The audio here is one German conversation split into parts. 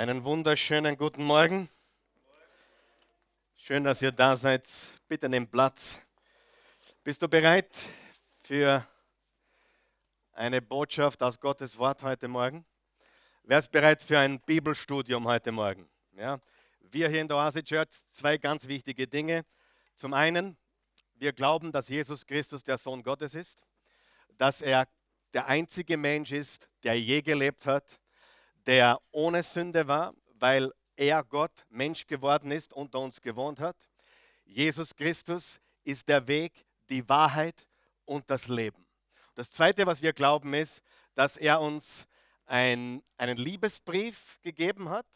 Einen wunderschönen guten Morgen. Schön, dass ihr da seid. Bitte nehmt Platz. Bist du bereit für eine Botschaft aus Gottes Wort heute Morgen? Wer ist bereit für ein Bibelstudium heute Morgen? Ja, wir hier in der Oase Church zwei ganz wichtige Dinge. Zum einen, wir glauben, dass Jesus Christus der Sohn Gottes ist, dass er der einzige Mensch ist, der je gelebt hat, der ohne Sünde war, weil er Gott Mensch geworden ist, unter uns gewohnt hat. Jesus Christus ist der Weg, die Wahrheit und das Leben. Das Zweite, was wir glauben, ist, dass er uns ein, einen Liebesbrief gegeben hat,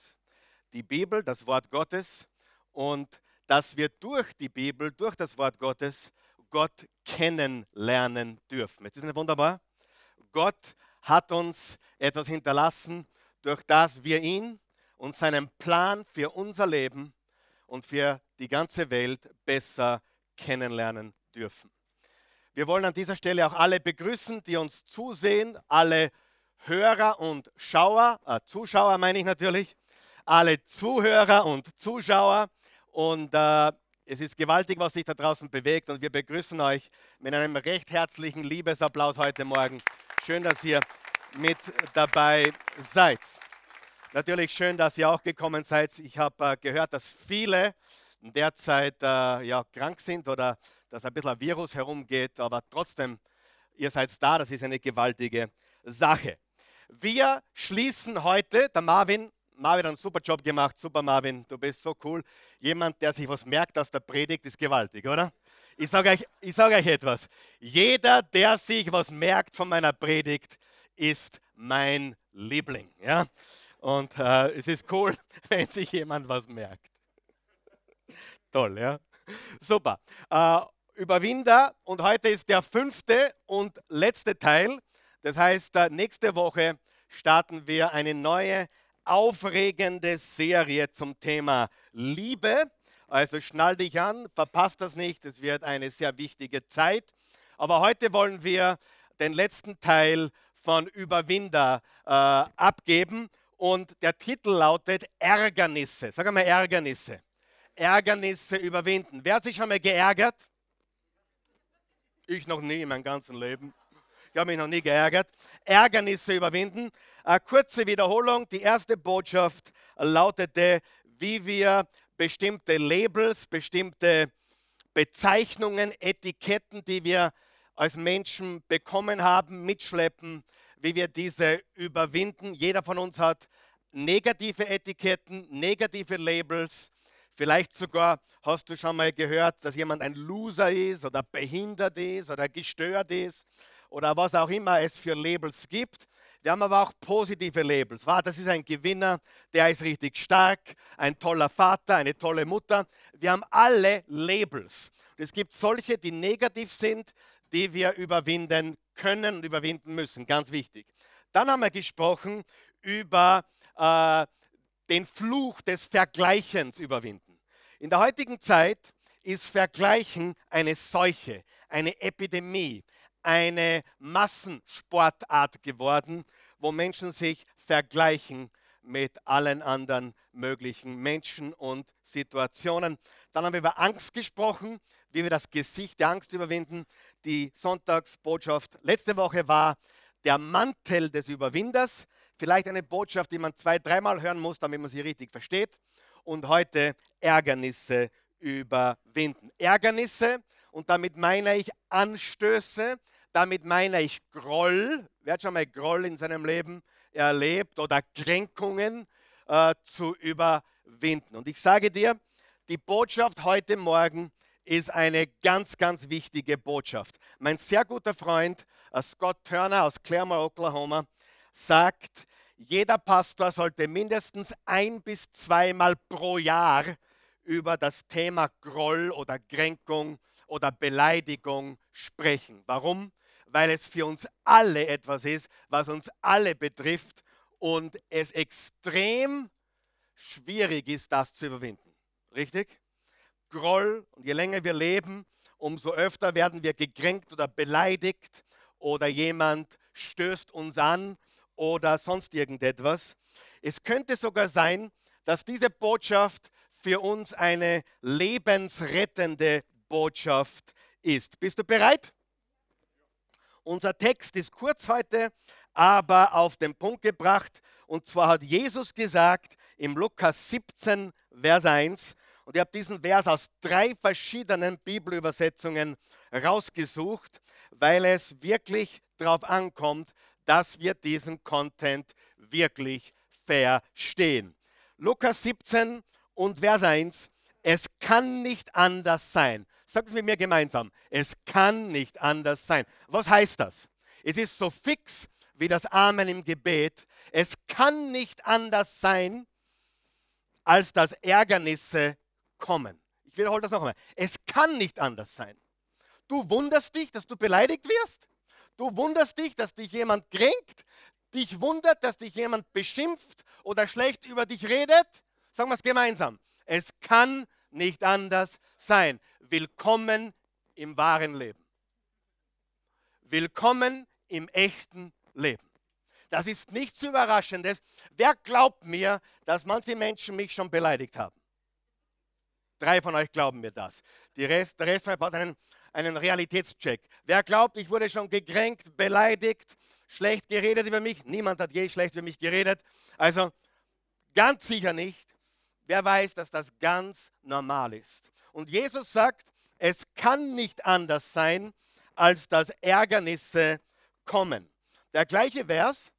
die Bibel, das Wort Gottes, und dass wir durch die Bibel, durch das Wort Gottes, Gott kennenlernen dürfen. Jetzt ist das wunderbar. Gott hat uns etwas hinterlassen, durch das wir ihn und seinen Plan für unser Leben und für die ganze Welt besser kennenlernen dürfen. Wir wollen an dieser Stelle auch alle begrüßen, die uns zusehen, alle Hörer und Schauer, äh, Zuschauer meine ich natürlich, alle Zuhörer und Zuschauer. Und äh, es ist gewaltig, was sich da draußen bewegt. Und wir begrüßen euch mit einem recht herzlichen Liebesapplaus heute Morgen. Schön, dass ihr mit dabei seid. Natürlich schön, dass ihr auch gekommen seid. Ich habe äh, gehört, dass viele derzeit äh, ja, krank sind oder dass ein bisschen ein Virus herumgeht, aber trotzdem, ihr seid da, das ist eine gewaltige Sache. Wir schließen heute, der Marvin, Marvin hat einen super Job gemacht, super Marvin, du bist so cool. Jemand, der sich was merkt aus der Predigt, ist gewaltig, oder? Ich sage euch, sag euch etwas. Jeder, der sich was merkt von meiner Predigt, ist mein Liebling. Ja? Und äh, es ist cool, wenn sich jemand was merkt. Toll, ja? Super. Äh, Überwinder und heute ist der fünfte und letzte Teil. Das heißt, äh, nächste Woche starten wir eine neue, aufregende Serie zum Thema Liebe. Also schnall dich an, verpasst das nicht, es wird eine sehr wichtige Zeit. Aber heute wollen wir den letzten Teil von Überwinder äh, abgeben. Und der Titel lautet Ärgernisse. Sag mal Ärgernisse. Ärgernisse überwinden. Wer hat sich schon mal geärgert? Ich noch nie in meinem ganzen Leben. Ich habe mich noch nie geärgert. Ärgernisse überwinden. Eine kurze Wiederholung. Die erste Botschaft lautete, wie wir bestimmte Labels, bestimmte Bezeichnungen, Etiketten, die wir als Menschen bekommen haben, mitschleppen, wie wir diese überwinden. Jeder von uns hat negative Etiketten, negative Labels. Vielleicht sogar hast du schon mal gehört, dass jemand ein Loser ist oder behindert ist oder gestört ist oder was auch immer es für Labels gibt. Wir haben aber auch positive Labels. Das ist ein Gewinner, der ist richtig stark, ein toller Vater, eine tolle Mutter. Wir haben alle Labels. Und es gibt solche, die negativ sind, die wir überwinden können und überwinden müssen. Ganz wichtig. Dann haben wir gesprochen über äh, den Fluch des Vergleichens überwinden. In der heutigen Zeit ist Vergleichen eine Seuche, eine Epidemie, eine Massensportart geworden, wo Menschen sich vergleichen mit allen anderen möglichen Menschen und Situationen. Dann haben wir über Angst gesprochen, wie wir das Gesicht der Angst überwinden. Die Sonntagsbotschaft letzte Woche war der Mantel des Überwinders. Vielleicht eine Botschaft, die man zwei, dreimal hören muss, damit man sie richtig versteht. Und heute Ärgernisse überwinden. Ärgernisse, und damit meine ich Anstöße, damit meine ich Groll. Wer hat schon mal Groll in seinem Leben erlebt oder Kränkungen äh, zu überwinden? Und ich sage dir, die Botschaft heute Morgen ist eine ganz, ganz wichtige Botschaft. Mein sehr guter Freund äh, Scott Turner aus Claremore, Oklahoma, sagt, jeder Pastor sollte mindestens ein bis zweimal pro Jahr über das Thema Groll oder Kränkung oder Beleidigung sprechen. Warum? Weil es für uns alle etwas ist, was uns alle betrifft und es extrem schwierig ist, das zu überwinden. Richtig? Groll und je länger wir leben, umso öfter werden wir gekränkt oder beleidigt oder jemand stößt uns an oder sonst irgendetwas. Es könnte sogar sein, dass diese Botschaft für uns eine lebensrettende Botschaft ist. Bist du bereit? Unser Text ist kurz heute, aber auf den Punkt gebracht. Und zwar hat Jesus gesagt im Lukas 17, Vers 1, und ich habe diesen Vers aus drei verschiedenen Bibelübersetzungen rausgesucht, weil es wirklich darauf ankommt, dass wir diesen Content wirklich verstehen. Lukas 17 und Vers 1. Es kann nicht anders sein. Sagt es mit mir gemeinsam. Es kann nicht anders sein. Was heißt das? Es ist so fix wie das Amen im Gebet. Es kann nicht anders sein, als dass Ärgernisse kommen. Ich wiederhole das noch einmal. Es kann nicht anders sein. Du wunderst dich, dass du beleidigt wirst. Du wunderst dich, dass dich jemand kränkt. Dich wundert, dass dich jemand beschimpft oder schlecht über dich redet. Sagen wir es gemeinsam. Es kann nicht anders sein. Willkommen im wahren Leben. Willkommen im echten Leben. Das ist nichts Überraschendes. Wer glaubt mir, dass manche Menschen mich schon beleidigt haben? Drei von euch glauben mir das. Die Rest, der Rest braucht einen, einen Realitätscheck. Wer glaubt, ich wurde schon gekränkt, beleidigt, schlecht geredet über mich? Niemand hat je schlecht über mich geredet. Also ganz sicher nicht. Wer weiß, dass das ganz normal ist. Und Jesus sagt, es kann nicht anders sein, als dass Ärgernisse kommen. Der gleiche Vers,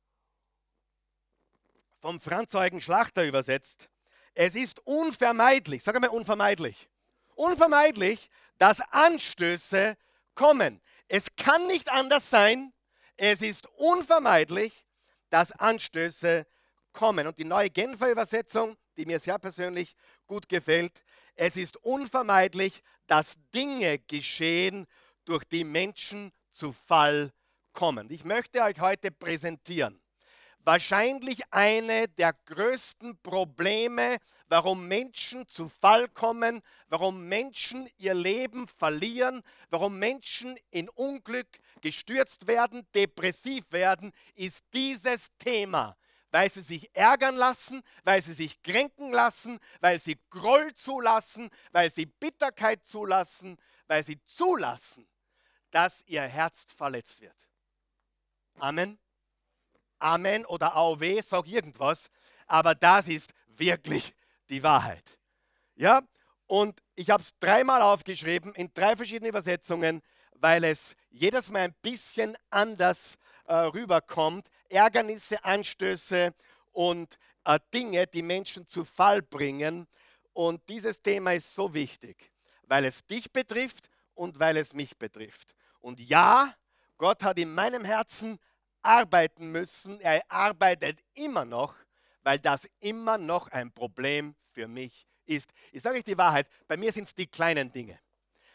vom Franz Eugen Schlachter übersetzt, es ist unvermeidlich, sag mal unvermeidlich, unvermeidlich, dass Anstöße kommen. Es kann nicht anders sein, es ist unvermeidlich, dass Anstöße kommen. Und die neue Genfer Übersetzung, die mir sehr persönlich gut gefällt, es ist unvermeidlich, dass Dinge geschehen, durch die Menschen zu Fall kommen. Ich möchte euch heute präsentieren wahrscheinlich eine der größten Probleme, warum Menschen zu Fall kommen, warum Menschen ihr Leben verlieren, warum Menschen in Unglück gestürzt werden, depressiv werden, ist dieses Thema. Weil sie sich ärgern lassen, weil sie sich kränken lassen, weil sie Groll zulassen, weil sie Bitterkeit zulassen, weil sie zulassen, dass ihr Herz verletzt wird. Amen. Amen oder AOW, sag irgendwas, aber das ist wirklich die Wahrheit. Ja, und ich habe es dreimal aufgeschrieben in drei verschiedenen Übersetzungen, weil es jedes Mal ein bisschen anders äh, rüberkommt. Ärgernisse, Anstöße und äh, Dinge, die Menschen zu Fall bringen. Und dieses Thema ist so wichtig, weil es dich betrifft und weil es mich betrifft. Und ja, Gott hat in meinem Herzen arbeiten müssen. Er arbeitet immer noch, weil das immer noch ein Problem für mich ist. Ich sage euch die Wahrheit, bei mir sind es die kleinen Dinge.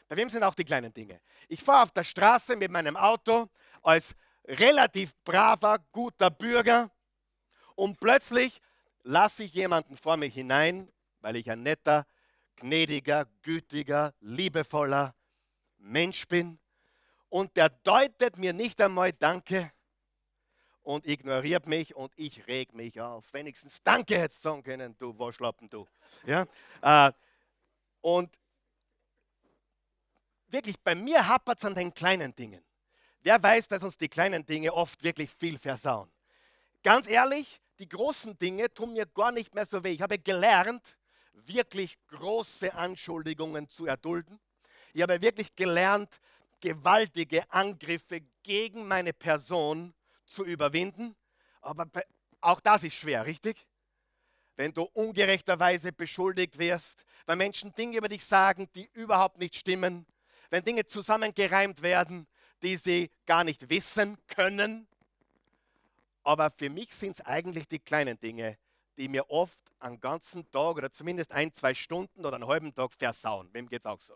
Bei wem sind auch die kleinen Dinge? Ich fahre auf der Straße mit meinem Auto als relativ braver, guter Bürger und plötzlich lasse ich jemanden vor mich hinein, weil ich ein netter, gnädiger, gütiger, liebevoller Mensch bin und der deutet mir nicht einmal Danke, und ignoriert mich und ich reg mich auf. Wenigstens Danke hättest sagen können, du Waschlappen, du. Ja? Äh, und wirklich, bei mir hapert es an den kleinen Dingen. Wer weiß, dass uns die kleinen Dinge oft wirklich viel versauen. Ganz ehrlich, die großen Dinge tun mir gar nicht mehr so weh. Ich habe gelernt, wirklich große Anschuldigungen zu erdulden. Ich habe wirklich gelernt, gewaltige Angriffe gegen meine Person zu überwinden. Aber auch das ist schwer, richtig? Wenn du ungerechterweise beschuldigt wirst, wenn Menschen Dinge über dich sagen, die überhaupt nicht stimmen, wenn Dinge zusammengereimt werden, die sie gar nicht wissen können. Aber für mich sind es eigentlich die kleinen Dinge, die mir oft einen ganzen Tag oder zumindest ein, zwei Stunden oder einen halben Tag versauen. Wem geht es auch so?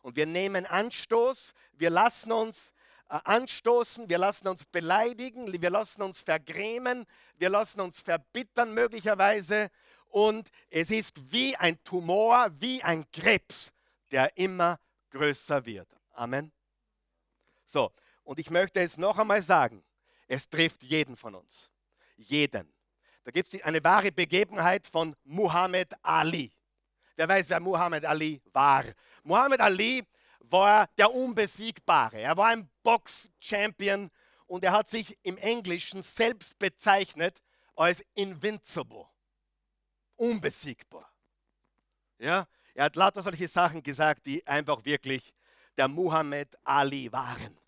Und wir nehmen Anstoß, wir lassen uns äh, anstoßen, wir lassen uns beleidigen, wir lassen uns vergrämen, wir lassen uns verbittern möglicherweise. Und es ist wie ein Tumor, wie ein Krebs, der immer größer wird. Amen. So, und ich möchte es noch einmal sagen, es trifft jeden von uns. Jeden. Da gibt es eine wahre Begebenheit von Muhammad Ali. Wer weiß, wer Muhammad Ali war? Muhammad Ali war der Unbesiegbare. Er war ein Box-Champion und er hat sich im Englischen selbst bezeichnet als invincible. Unbesiegbar. Ja, er hat lauter solche Sachen gesagt, die einfach wirklich der Muhammad Ali waren.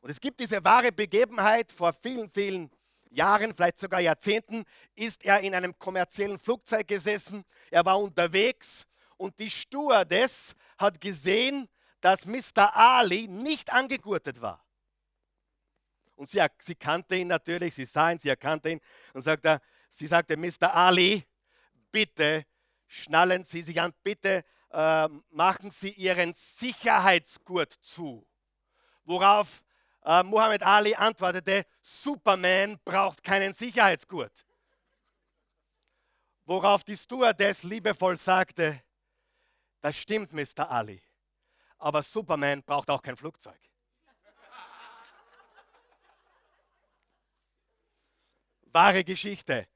Und es gibt diese wahre Begebenheit vor vielen, vielen Jahren, vielleicht sogar Jahrzehnten, ist er in einem kommerziellen Flugzeug gesessen. Er war unterwegs und die Stewardess hat gesehen, dass Mr. Ali nicht angegurtet war. Und sie, sie kannte ihn natürlich, sie sah ihn, sie erkannte ihn und sagte, sie sagte, Mr. Ali, bitte schnallen Sie sich an, bitte äh, machen Sie Ihren Sicherheitsgurt zu. Worauf äh, Muhammad Ali antwortete, Superman braucht keinen Sicherheitsgurt. Worauf die Stewardess liebevoll sagte, das stimmt, Mr. Ali, aber Superman braucht auch kein Flugzeug. Wahre Geschichte.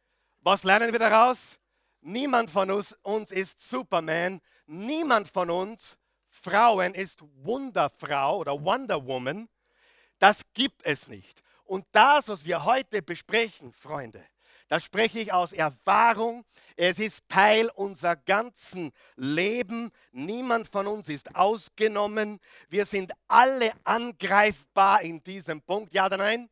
Was lernen wir daraus? Niemand von uns, uns ist Superman. Niemand von uns, Frauen, ist Wunderfrau oder Wonder Woman. Das gibt es nicht. Und das, was wir heute besprechen, Freunde, das spreche ich aus Erfahrung. Es ist Teil unserer ganzen Leben. Niemand von uns ist ausgenommen. Wir sind alle angreifbar in diesem Punkt. Ja oder nein?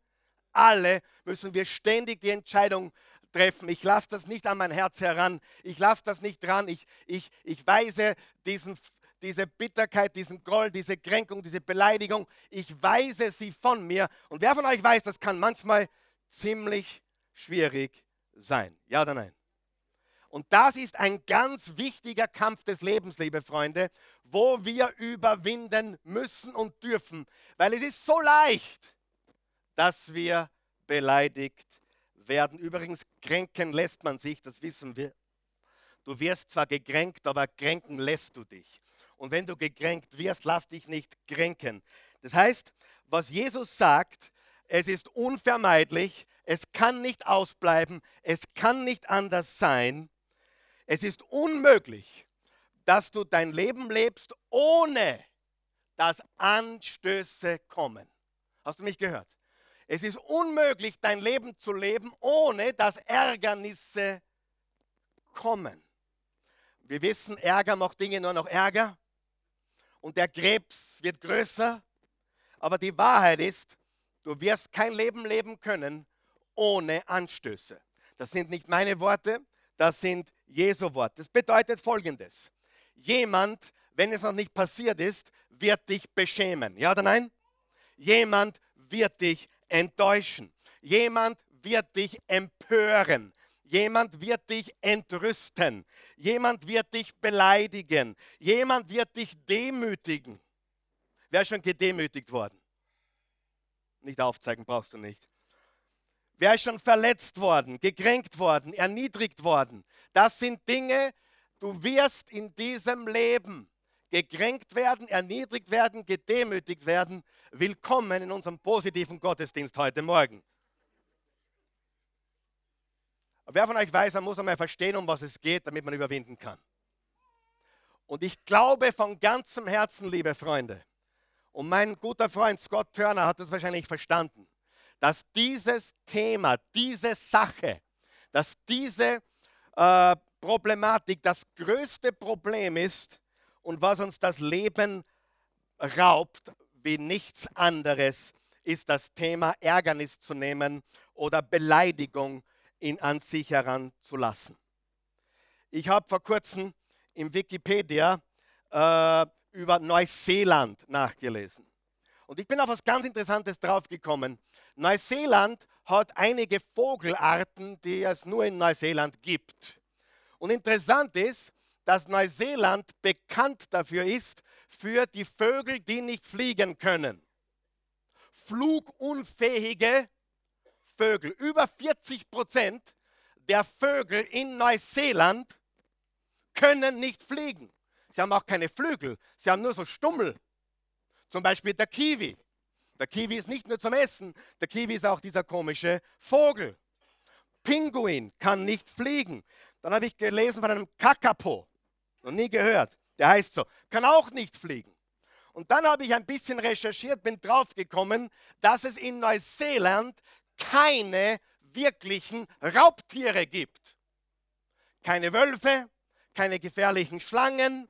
Alle müssen wir ständig die Entscheidung treffen. Ich lasse das nicht an mein Herz heran. Ich lasse das nicht dran. Ich, ich, ich weise diesen diese Bitterkeit, diesen Groll, diese Kränkung, diese Beleidigung, ich weise sie von mir. Und wer von euch weiß, das kann manchmal ziemlich schwierig sein. Ja oder nein? Und das ist ein ganz wichtiger Kampf des Lebens, liebe Freunde, wo wir überwinden müssen und dürfen, weil es ist so leicht, dass wir beleidigt werden. Übrigens, kränken lässt man sich, das wissen wir. Du wirst zwar gekränkt, aber kränken lässt du dich. Und wenn du gekränkt wirst, lass dich nicht kränken. Das heißt, was Jesus sagt, es ist unvermeidlich, es kann nicht ausbleiben, es kann nicht anders sein. Es ist unmöglich, dass du dein Leben lebst, ohne dass Anstöße kommen. Hast du mich gehört? Es ist unmöglich, dein Leben zu leben, ohne dass Ärgernisse kommen. Wir wissen, Ärger macht Dinge nur noch ärger und der Krebs wird größer. Aber die Wahrheit ist, du wirst kein Leben leben können ohne Anstöße. Das sind nicht meine Worte, das sind Jesu Worte. Das bedeutet folgendes. Jemand, wenn es noch nicht passiert ist, wird dich beschämen. Ja oder nein? Jemand wird dich enttäuschen. Jemand wird dich empören. Jemand wird dich entrüsten. Jemand wird dich beleidigen. Jemand wird dich demütigen. Wer ist schon gedemütigt worden? Nicht aufzeigen, brauchst du nicht. Wer ist schon verletzt worden, gekränkt worden, erniedrigt worden? Das sind Dinge, du wirst in diesem Leben gekränkt werden, erniedrigt werden, gedemütigt werden. Willkommen in unserem positiven Gottesdienst heute Morgen. Wer von euch weiß, man muss einmal verstehen, um was es geht, damit man überwinden kann. Und ich glaube von ganzem Herzen, liebe Freunde, und mein guter Freund Scott Turner hat es wahrscheinlich verstanden, dass dieses Thema, diese Sache, dass diese äh, Problematik das größte Problem ist und was uns das Leben raubt, wie nichts anderes, ist das Thema Ärgernis zu nehmen oder Beleidigung ihn an sich heranzulassen. Ich habe vor kurzem im Wikipedia äh, über Neuseeland nachgelesen. Und ich bin auf etwas ganz Interessantes draufgekommen. Neuseeland hat einige Vogelarten, die es nur in Neuseeland gibt. Und interessant ist, dass Neuseeland bekannt dafür ist, für die Vögel, die nicht fliegen können. Flugunfähige Vögel. Über 40 Prozent der Vögel in Neuseeland können nicht fliegen. Sie haben auch keine Flügel, sie haben nur so Stummel. Zum Beispiel der Kiwi. Der Kiwi ist nicht nur zum Essen, der Kiwi ist auch dieser komische Vogel. Pinguin kann nicht fliegen. Dann habe ich gelesen von einem Kakapo, noch nie gehört. Der heißt so, kann auch nicht fliegen. Und dann habe ich ein bisschen recherchiert, bin draufgekommen, dass es in Neuseeland keine wirklichen Raubtiere gibt. Keine Wölfe, keine gefährlichen Schlangen,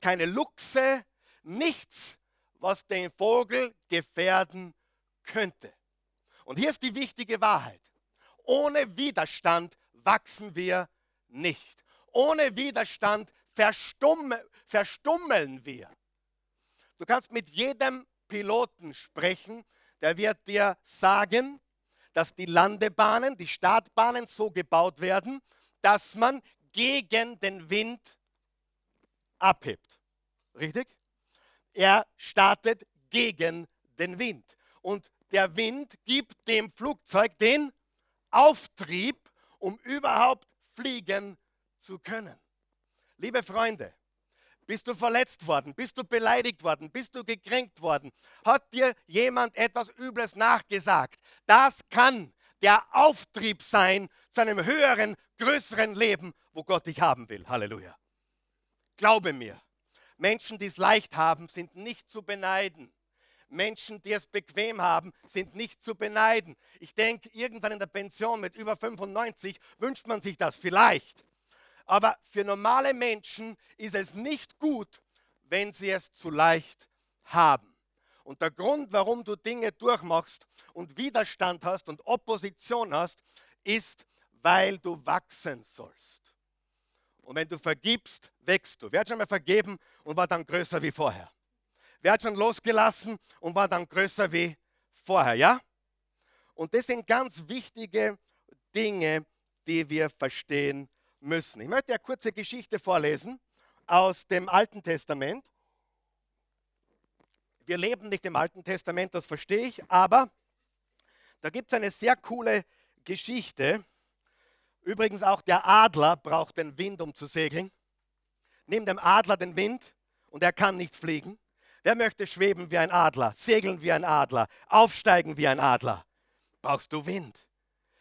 keine Luchse, nichts, was den Vogel gefährden könnte. Und hier ist die wichtige Wahrheit. Ohne Widerstand wachsen wir nicht. Ohne Widerstand verstumme, verstummeln wir. Du kannst mit jedem Piloten sprechen, der wird dir sagen, dass die Landebahnen, die Startbahnen so gebaut werden, dass man gegen den Wind abhebt. Richtig? Er startet gegen den Wind. Und der Wind gibt dem Flugzeug den Auftrieb, um überhaupt fliegen zu können. Liebe Freunde, bist du verletzt worden? Bist du beleidigt worden? Bist du gekränkt worden? Hat dir jemand etwas Übles nachgesagt? Das kann der Auftrieb sein zu einem höheren, größeren Leben, wo Gott dich haben will. Halleluja. Glaube mir, Menschen, die es leicht haben, sind nicht zu beneiden. Menschen, die es bequem haben, sind nicht zu beneiden. Ich denke, irgendwann in der Pension mit über 95 wünscht man sich das vielleicht. Aber für normale Menschen ist es nicht gut, wenn sie es zu leicht haben. Und der Grund, warum du Dinge durchmachst und Widerstand hast und Opposition hast, ist, weil du wachsen sollst. Und wenn du vergibst, wächst du. Wer hat schon mal vergeben und war dann größer wie vorher? Wer hat schon losgelassen und war dann größer wie vorher? Ja? Und das sind ganz wichtige Dinge, die wir verstehen müssen. Ich möchte eine kurze Geschichte vorlesen aus dem Alten Testament. Wir leben nicht im Alten Testament, das verstehe ich, aber da gibt es eine sehr coole Geschichte. Übrigens auch der Adler braucht den Wind, um zu segeln. Nimm dem Adler den Wind und er kann nicht fliegen. Wer möchte schweben wie ein Adler, segeln wie ein Adler, aufsteigen wie ein Adler? Brauchst du Wind.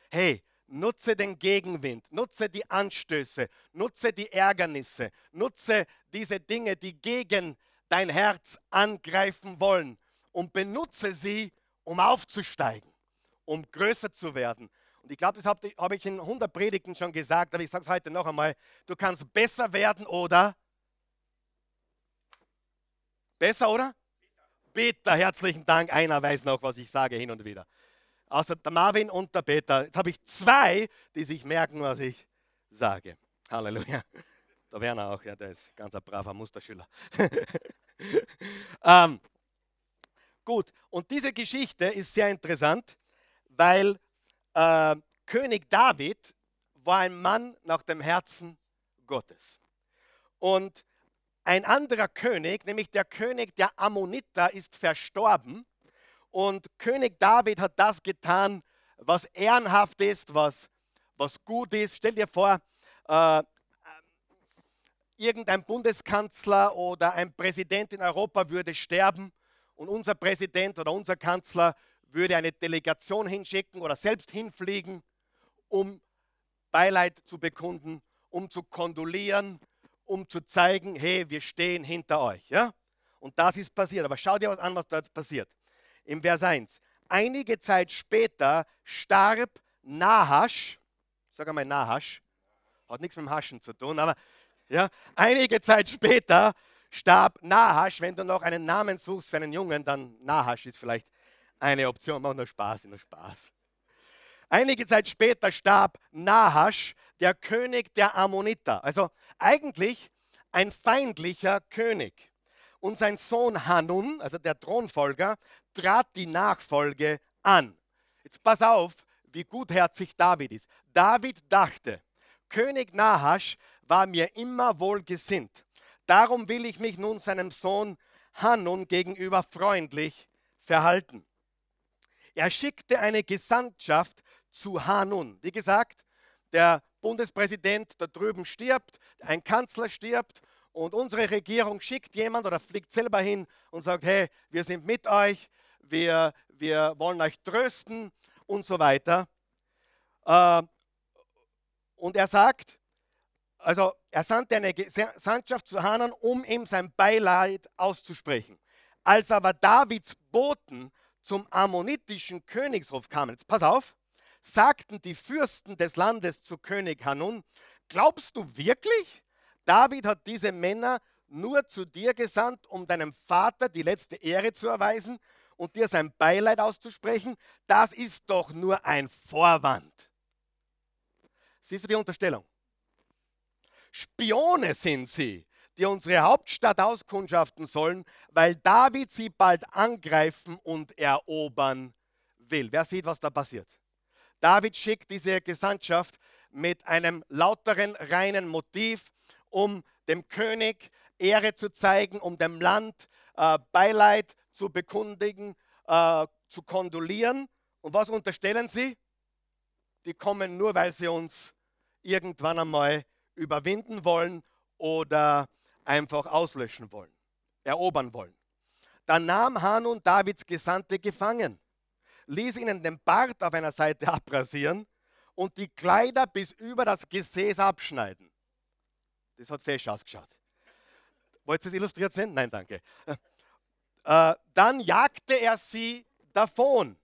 Hey, Nutze den Gegenwind, nutze die Anstöße, nutze die Ärgernisse, nutze diese Dinge, die gegen dein Herz angreifen wollen und benutze sie, um aufzusteigen, um größer zu werden. Und ich glaube, das habe hab ich in 100 Predigten schon gesagt, aber ich sage es heute noch einmal. Du kannst besser werden oder besser, oder? Bitte, herzlichen Dank. Einer weiß noch, was ich sage hin und wieder außer der Marvin und der Peter. Jetzt habe ich zwei, die sich merken, was ich sage. Halleluja. Der Werner auch, ja, der ist ganz ein braver Musterschüler. ähm, gut, und diese Geschichte ist sehr interessant, weil äh, König David war ein Mann nach dem Herzen Gottes. Und ein anderer König, nämlich der König der Ammoniter, ist verstorben und König David hat das getan, was ehrenhaft ist, was, was gut ist. Stell dir vor, äh, irgendein Bundeskanzler oder ein Präsident in Europa würde sterben und unser Präsident oder unser Kanzler würde eine Delegation hinschicken oder selbst hinfliegen, um Beileid zu bekunden, um zu kondolieren, um zu zeigen, hey, wir stehen hinter euch. Ja? Und das ist passiert. Aber schau dir was an, was da jetzt passiert im Vers 1. Einige Zeit später starb Nahasch, sag einmal Nahasch, hat nichts mit dem Haschen zu tun, aber ja, einige Zeit später starb Nahasch. Wenn du noch einen Namen suchst für einen Jungen, dann Nahasch ist vielleicht eine Option. Mach nur Spaß, nur Spaß. Einige Zeit später starb Nahasch, der König der Ammoniter. Also eigentlich ein feindlicher König und sein Sohn Hanun, also der Thronfolger, trat die Nachfolge an. Jetzt pass auf, wie gutherzig David ist. David dachte, König Nahasch war mir immer wohlgesinnt. Darum will ich mich nun seinem Sohn Hanun gegenüber freundlich verhalten. Er schickte eine Gesandtschaft zu Hanun. Wie gesagt, der Bundespräsident da drüben stirbt, ein Kanzler stirbt und unsere Regierung schickt jemand oder fliegt selber hin und sagt, hey, wir sind mit euch, wir, wir wollen euch trösten und so weiter. Äh, Und er sagt, also er sandte eine Gesandtschaft zu Hanan, um ihm sein Beileid auszusprechen. Als aber Davids Boten zum ammonitischen Königshof kamen, jetzt pass auf, sagten die Fürsten des Landes zu König Hanun, glaubst du wirklich, David hat diese Männer nur zu dir gesandt, um deinem Vater die letzte Ehre zu erweisen und dir sein Beileid auszusprechen? Das ist doch nur ein Vorwand. Siehst du die Unterstellung? Spione sind sie, die unsere Hauptstadt auskundschaften sollen, weil David sie bald angreifen und erobern will. Wer sieht, was da passiert? David schickt diese Gesandtschaft mit einem lauteren, reinen Motiv, um dem König Ehre zu zeigen, um dem Land äh, Beileid zu bekundigen, äh, zu kondolieren. Und was unterstellen sie? Die kommen nur, weil sie uns irgendwann einmal überwinden wollen oder einfach auslöschen wollen, erobern wollen. Da nahm Hanun Davids Gesandte gefangen, ließ ihnen den Bart auf einer Seite abrasieren und die Kleider bis über das Gesäß abschneiden. Das hat fesch ausgeschaut. Wollt ihr es illustriert sehen? Nein, danke. Äh, dann jagte er sie davon.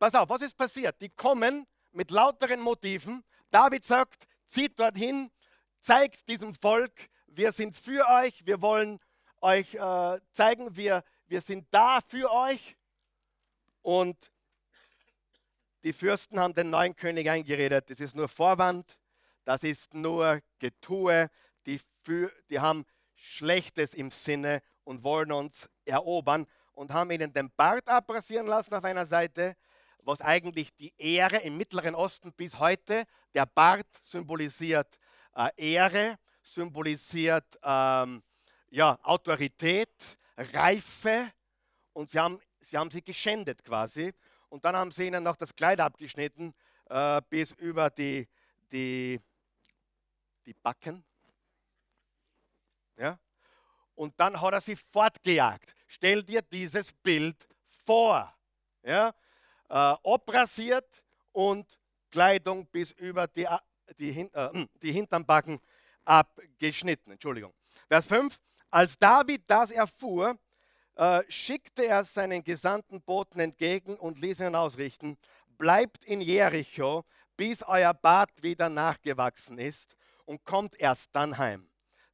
Pass auf, was ist passiert? Die kommen mit lauteren Motiven. David sagt, zieht dorthin, zeigt diesem Volk, wir sind für euch, wir wollen euch äh, zeigen, wir, wir sind da für euch. Und die Fürsten haben den neuen König eingeredet, das ist nur Vorwand, das ist nur Getue, die, für, die haben Schlechtes im Sinne und wollen uns erobern und haben ihnen den Bart abrasieren lassen auf einer Seite, was eigentlich die Ehre im Mittleren Osten bis heute, der Bart symbolisiert äh, Ehre, symbolisiert ähm, ja, Autorität, Reife und sie haben, sie haben sie geschändet quasi. Und dann haben sie ihnen noch das Kleid abgeschnitten äh, bis über die, die, die Backen. Ja? Und dann hat er sie fortgejagt. Stell dir dieses Bild vor. Ja? Äh, abrasiert und Kleidung bis über die, die, äh, hm, die Hinternbacken abgeschnitten. Entschuldigung. Vers 5. Als David das erfuhr, äh, schickte er seinen gesandten Boten entgegen und ließ ihn ausrichten, bleibt in Jericho, bis euer Bart wieder nachgewachsen ist und kommt erst dann heim.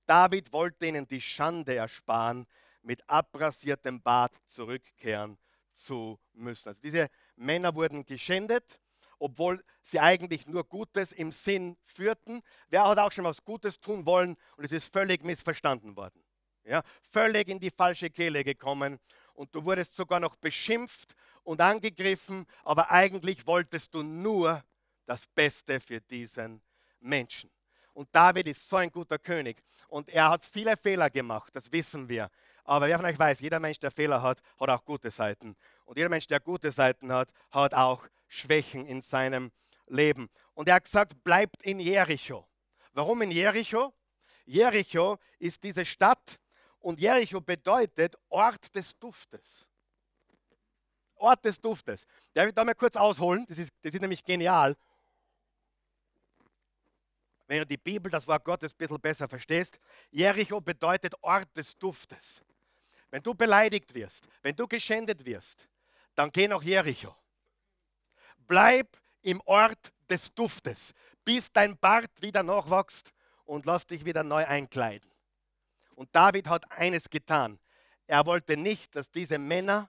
David wollte ihnen die Schande ersparen, mit abrasiertem Bart zurückkehren zu müssen. Also diese Männer wurden geschändet obwohl sie eigentlich nur Gutes im Sinn führten. Wer hat auch schon was Gutes tun wollen und es ist völlig missverstanden worden? Ja, völlig in die falsche Kehle gekommen und du wurdest sogar noch beschimpft und angegriffen, aber eigentlich wolltest du nur das Beste für diesen Menschen. Und David ist so ein guter König und er hat viele Fehler gemacht, das wissen wir. Aber wer von euch weiß, jeder Mensch, der Fehler hat, hat auch gute Seiten. Und jeder Mensch, der gute Seiten hat, hat auch Schwächen in seinem Leben. Und er hat gesagt, bleibt in Jericho. Warum in Jericho? Jericho ist diese Stadt und Jericho bedeutet Ort des Duftes. Ort des Duftes. Darf ich da mal kurz ausholen? Das ist, das ist nämlich genial. Wenn du die Bibel, das Wort Gottes, ein bisschen besser verstehst. Jericho bedeutet Ort des Duftes. Wenn du beleidigt wirst, wenn du geschändet wirst, dann geh nach Jericho. Bleib im Ort des Duftes, bis dein Bart wieder nachwächst und lass dich wieder neu einkleiden. Und David hat eines getan. Er wollte nicht, dass diese Männer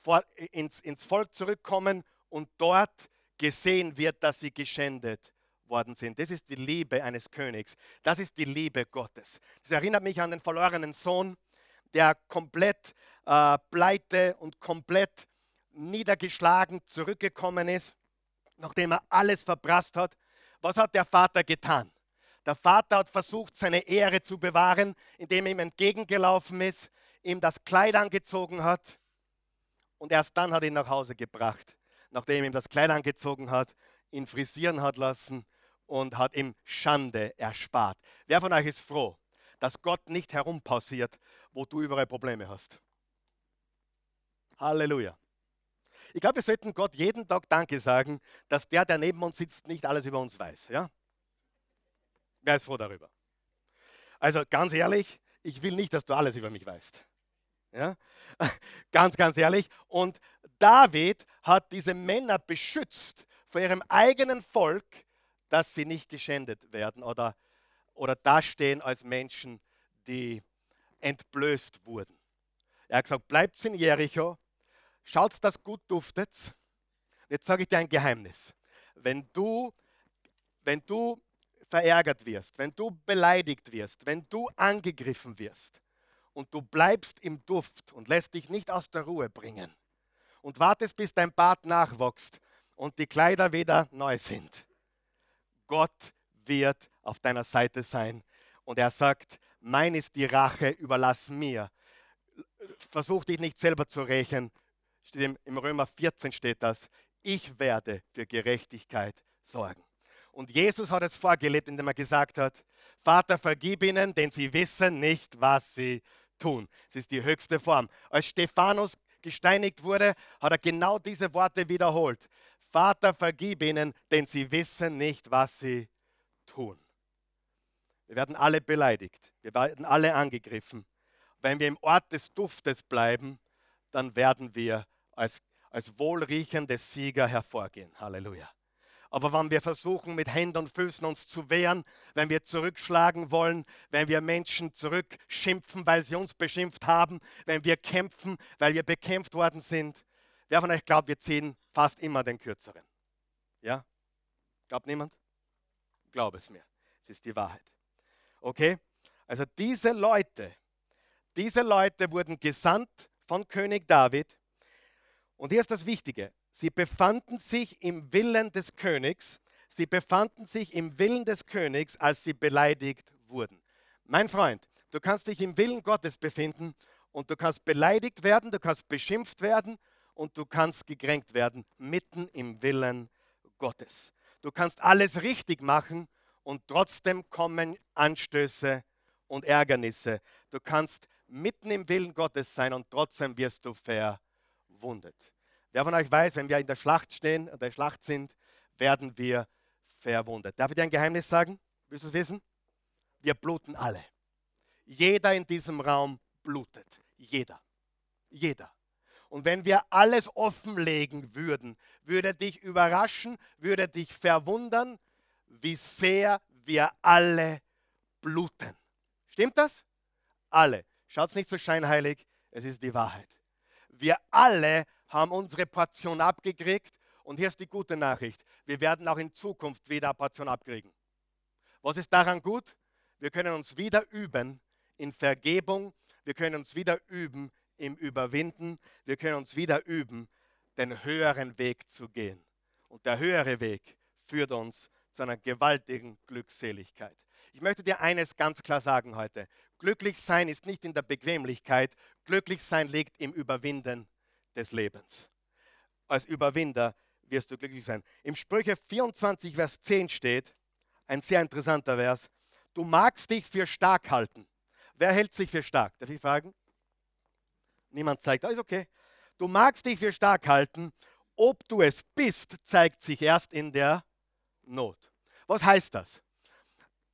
vor, ins, ins Volk zurückkommen und dort gesehen wird, dass sie geschändet worden sind. Das ist die Liebe eines Königs. Das ist die Liebe Gottes. Das erinnert mich an den verlorenen Sohn, der komplett äh, pleite und komplett niedergeschlagen zurückgekommen ist, nachdem er alles verprasst hat. Was hat der Vater getan? Der Vater hat versucht, seine Ehre zu bewahren, indem er ihm entgegengelaufen ist, ihm das Kleid angezogen hat und erst dann hat er ihn nach Hause gebracht, nachdem er ihm das Kleid angezogen hat, ihn frisieren hat lassen und hat ihm Schande erspart. Wer von euch ist froh, dass Gott nicht herumpausiert, wo du überall Probleme hast? Halleluja. Ich glaube, wir sollten Gott jeden Tag Danke sagen, dass der, der neben uns sitzt, nicht alles über uns weiß. Ja? Wer ist froh darüber? Also ganz ehrlich, ich will nicht, dass du alles über mich weißt. Ja? Ganz, ganz ehrlich. Und David hat diese Männer beschützt vor ihrem eigenen Volk, dass sie nicht geschändet werden oder, oder dastehen als Menschen, die entblößt wurden. Er hat gesagt, bleibt in Jericho, schaut, dass gut duftet. Jetzt sage ich dir ein Geheimnis. Wenn du, wenn du verärgert wirst, wenn du beleidigt wirst, wenn du angegriffen wirst und du bleibst im Duft und lässt dich nicht aus der Ruhe bringen und wartest, bis dein Bart nachwächst und die Kleider wieder neu sind, Gott wird auf deiner Seite sein. Und er sagt, mein ist die Rache, überlass mir. Versuch dich nicht selber zu rächen. Im, Römer 14 steht das. Ich werde für Gerechtigkeit sorgen. Und Jesus hat es vorgelebt, indem er gesagt hat, Vater, vergib ihnen, denn sie wissen nicht, was sie tun. Es ist die höchste Form. Als Stephanus gesteinigt wurde, hat er genau diese Worte wiederholt. Vater, vergib ihnen, denn sie wissen nicht, was sie tun. Wir werden alle beleidigt. Wir werden alle angegriffen. Wenn wir im Ort des Duftes bleiben, dann werden wir als, als wohlriechende Sieger hervorgehen. Halleluja. Aber wenn wir versuchen, mit Händen und Füßen uns zu wehren, wenn wir zurückschlagen wollen, wenn wir Menschen zurückschimpfen, weil sie uns beschimpft haben, wenn wir kämpfen, weil wir bekämpft worden sind, wer von euch glaubt, wir ziehen fast immer den Kürzeren? Ja? Glaubt niemand? Glaub es mir. Es ist die Wahrheit. Okay? Also diese Leute, diese Leute wurden gesandt von König David. Und hier ist das Wichtige. Sie befanden sich im Willen des Königs. Sie befanden sich im Willen des Königs, als sie beleidigt wurden. Mein Freund, du kannst dich im Willen Gottes befinden und du kannst beleidigt werden, du kannst beschimpft werden und du kannst gekränkt werden, mitten im Willen Gottes. Du kannst alles richtig machen und trotzdem kommen Anstöße und Ärgernisse. Du kannst mitten im Willen Gottes sein und trotzdem wirst du verwundet. Wer von euch weiß, wenn wir in der Schlacht stehen, in der Schlacht sind, werden wir verwundet. Darf ich dir ein Geheimnis sagen? Willst du es wissen? Wir bluten alle. Jeder in diesem Raum blutet. Jeder. Jeder. Und wenn wir alles offenlegen würden, würde dich überraschen, würde dich verwundern, wie sehr wir alle bluten. Stimmt das? Alle. Schaut nicht so scheinheilig, es ist die Wahrheit. Wir alle haben unsere Portion abgekriegt und hier ist die gute Nachricht. Wir werden auch in Zukunft wieder eine Portion abkriegen. Was ist daran gut? Wir können uns wieder üben in Vergebung. Wir können uns wieder üben im Überwinden. Wir können uns wieder üben, den höheren Weg zu gehen. Und der höhere Weg führt uns zu einer gewaltigen Glückseligkeit. Ich möchte dir eines ganz klar sagen heute. Glücklich sein ist nicht in der Bequemlichkeit. Glücklich sein liegt im Überwinden des Lebens. Als Überwinder wirst du glücklich sein. Im Sprüche 24, Vers 10 steht, ein sehr interessanter Vers, du magst dich für stark halten. Wer hält sich für stark? Darf ich fragen? Niemand zeigt, ist okay. Du magst dich für stark halten. Ob du es bist, zeigt sich erst in der Not. Was heißt das?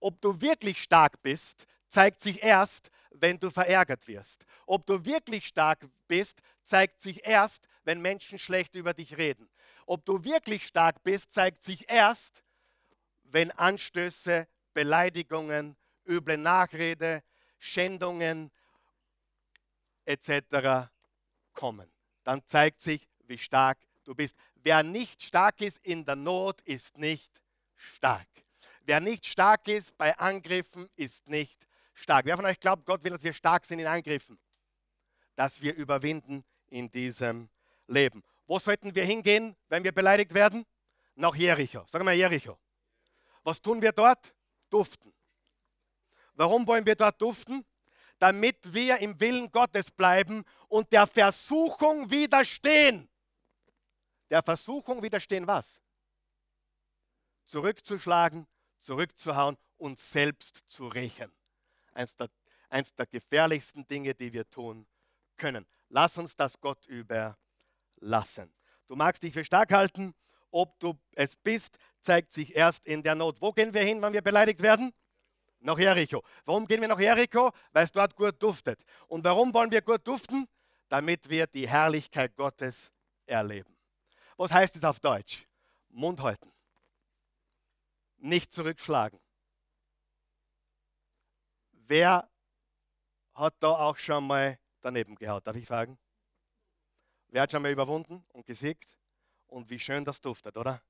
Ob du wirklich stark bist, zeigt sich erst, wenn du verärgert wirst. Ob du wirklich stark bist, zeigt sich erst, wenn Menschen schlecht über dich reden. Ob du wirklich stark bist, zeigt sich erst, wenn Anstöße, Beleidigungen, üble Nachrede, Schändungen etc. kommen. Dann zeigt sich, wie stark du bist. Wer nicht stark ist in der Not, ist nicht stark. Wer nicht stark ist bei Angriffen, ist nicht stark. Wer von euch glaubt, Gott will, dass wir stark sind in Angriffen? Dass wir überwinden in diesem Leben. Wo sollten wir hingehen, wenn wir beleidigt werden? Nach Jericho. Sagen wir Jericho. Was tun wir dort? Duften. Warum wollen wir dort duften? Damit wir im Willen Gottes bleiben und der Versuchung widerstehen. Der Versuchung widerstehen was? Zurückzuschlagen, zurückzuhauen und selbst zu rächen. Eins der, eins der gefährlichsten Dinge, die wir tun können. Lass uns das Gott überlassen. Du magst dich für stark halten, ob du es bist, zeigt sich erst in der Not. Wo gehen wir hin, wenn wir beleidigt werden? Nach Jericho. Warum gehen wir nach Jericho? Weil es dort gut duftet. Und warum wollen wir gut duften? Damit wir die Herrlichkeit Gottes erleben. Was heißt es auf Deutsch? Mund halten. Nicht zurückschlagen. Wer hat da auch schon mal daneben gehaut? Darf ich fragen? Wer hat schon mal überwunden und gesiegt? Und wie schön das duftet, oder?